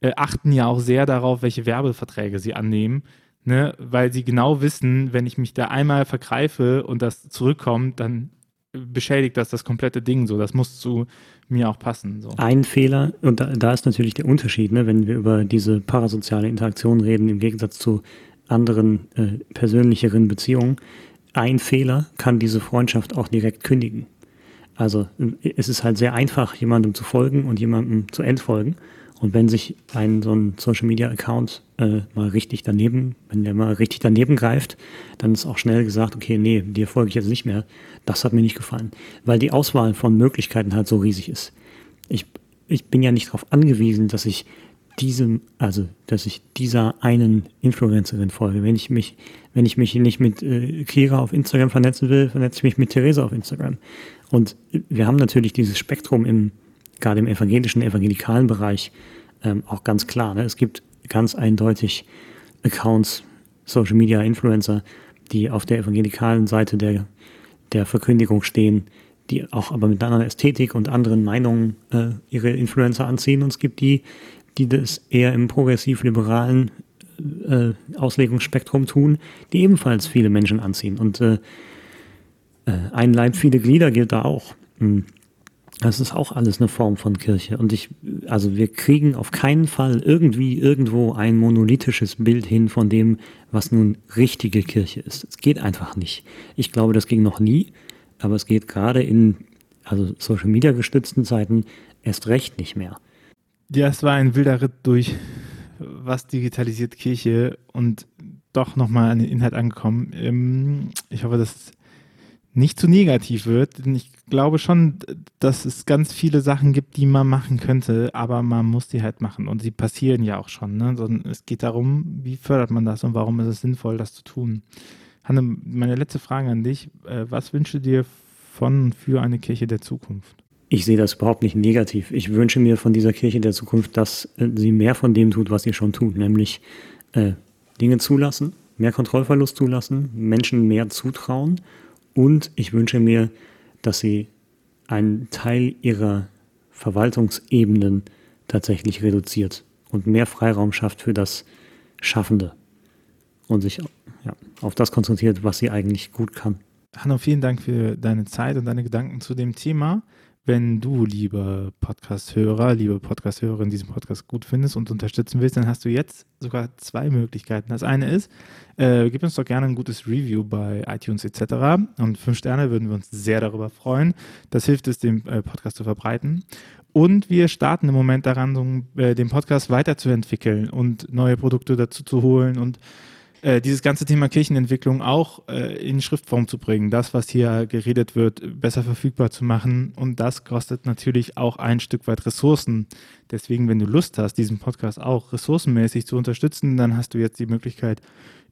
äh, achten ja auch sehr darauf, welche Werbeverträge sie annehmen, ne? weil sie genau wissen, wenn ich mich da einmal vergreife und das zurückkommt, dann beschädigt das das komplette Ding so. Das muss zu mir auch passen. So. Ein Fehler, und da, da ist natürlich der Unterschied, ne, wenn wir über diese parasoziale Interaktion reden, im Gegensatz zu anderen äh, persönlicheren Beziehungen, ein Fehler kann diese Freundschaft auch direkt kündigen. Also es ist halt sehr einfach, jemandem zu folgen und jemandem zu entfolgen. Und wenn sich ein so ein Social Media Account äh, mal richtig daneben, wenn der mal richtig daneben greift, dann ist auch schnell gesagt, okay, nee, dir folge ich jetzt nicht mehr. Das hat mir nicht gefallen. Weil die Auswahl von Möglichkeiten halt so riesig ist. Ich, ich bin ja nicht darauf angewiesen, dass ich diesem, also dass ich dieser einen Influencerin folge. Wenn ich mich, wenn ich mich nicht mit äh, Kira auf Instagram vernetzen will, vernetze ich mich mit Theresa auf Instagram. Und wir haben natürlich dieses Spektrum im, gerade im evangelischen, evangelikalen Bereich ähm, auch ganz klar. Ne? Es gibt ganz eindeutig Accounts, Social Media Influencer, die auf der evangelikalen Seite der, der Verkündigung stehen, die auch aber mit einer anderen Ästhetik und anderen Meinungen äh, ihre Influencer anziehen. Und es gibt die, die das eher im progressiv-liberalen äh, Auslegungsspektrum tun, die ebenfalls viele Menschen anziehen. Und äh, äh, ein Leib, viele Glieder gilt da auch. Hm. Das ist auch alles eine Form von Kirche. Und ich, also wir kriegen auf keinen Fall irgendwie irgendwo ein monolithisches Bild hin von dem, was nun richtige Kirche ist. Es geht einfach nicht. Ich glaube, das ging noch nie, aber es geht gerade in also Social Media gestützten Zeiten erst recht nicht mehr. Ja, es war ein wilder Ritt durch was digitalisiert Kirche und doch nochmal an den Inhalt angekommen. Ähm, ich hoffe, dass es nicht zu negativ wird, denn ich glaube schon, dass es ganz viele Sachen gibt, die man machen könnte, aber man muss die halt machen und sie passieren ja auch schon. Ne? Es geht darum, wie fördert man das und warum ist es sinnvoll, das zu tun. Hanne, meine letzte Frage an dich. Äh, was wünschst du dir von und für eine Kirche der Zukunft? Ich sehe das überhaupt nicht negativ. Ich wünsche mir von dieser Kirche der Zukunft, dass äh, sie mehr von dem tut, was sie schon tut, nämlich äh, Dinge zulassen, mehr Kontrollverlust zulassen, Menschen mehr zutrauen und ich wünsche mir, dass sie einen Teil ihrer Verwaltungsebenen tatsächlich reduziert und mehr Freiraum schafft für das Schaffende und sich ja, auf das konzentriert, was sie eigentlich gut kann. Hanno, vielen Dank für deine Zeit und deine Gedanken zu dem Thema. Wenn du, liebe Podcast-Hörer, liebe Podcast-Hörerin, diesen Podcast gut findest und unterstützen willst, dann hast du jetzt sogar zwei Möglichkeiten. Das eine ist, äh, gib uns doch gerne ein gutes Review bei iTunes etc. Und fünf Sterne würden wir uns sehr darüber freuen. Das hilft es, den äh, Podcast zu verbreiten. Und wir starten im Moment daran, äh, den Podcast weiterzuentwickeln und neue Produkte dazu zu holen und äh, dieses ganze Thema Kirchenentwicklung auch äh, in Schriftform zu bringen, das, was hier geredet wird, besser verfügbar zu machen. Und das kostet natürlich auch ein Stück weit Ressourcen. Deswegen, wenn du Lust hast, diesen Podcast auch ressourcenmäßig zu unterstützen, dann hast du jetzt die Möglichkeit,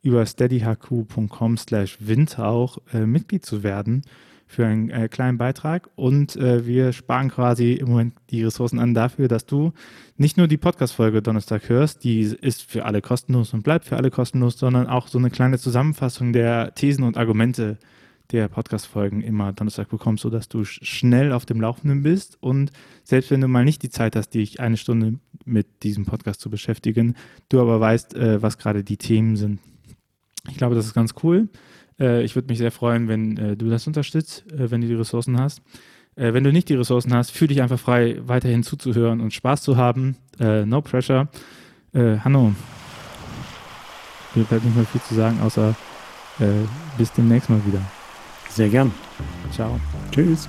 über steadyhq.com slash winter auch äh, Mitglied zu werden für einen äh, kleinen Beitrag und äh, wir sparen quasi im Moment die Ressourcen an dafür, dass du nicht nur die Podcast-Folge Donnerstag hörst, die ist für alle kostenlos und bleibt für alle kostenlos, sondern auch so eine kleine Zusammenfassung der Thesen und Argumente der Podcast-Folgen immer Donnerstag bekommst, sodass du schnell auf dem Laufenden bist und selbst wenn du mal nicht die Zeit hast, dich eine Stunde mit diesem Podcast zu beschäftigen, du aber weißt, äh, was gerade die Themen sind. Ich glaube, das ist ganz cool. Äh, ich würde mich sehr freuen, wenn äh, du das unterstützt, äh, wenn du die Ressourcen hast. Äh, wenn du nicht die Ressourcen hast, fühl dich einfach frei, weiterhin zuzuhören und Spaß zu haben. Äh, no pressure. Äh, Hanno, mir bleibt nicht mehr viel zu sagen, außer bis demnächst mal wieder. Sehr gern. Ciao. Tschüss.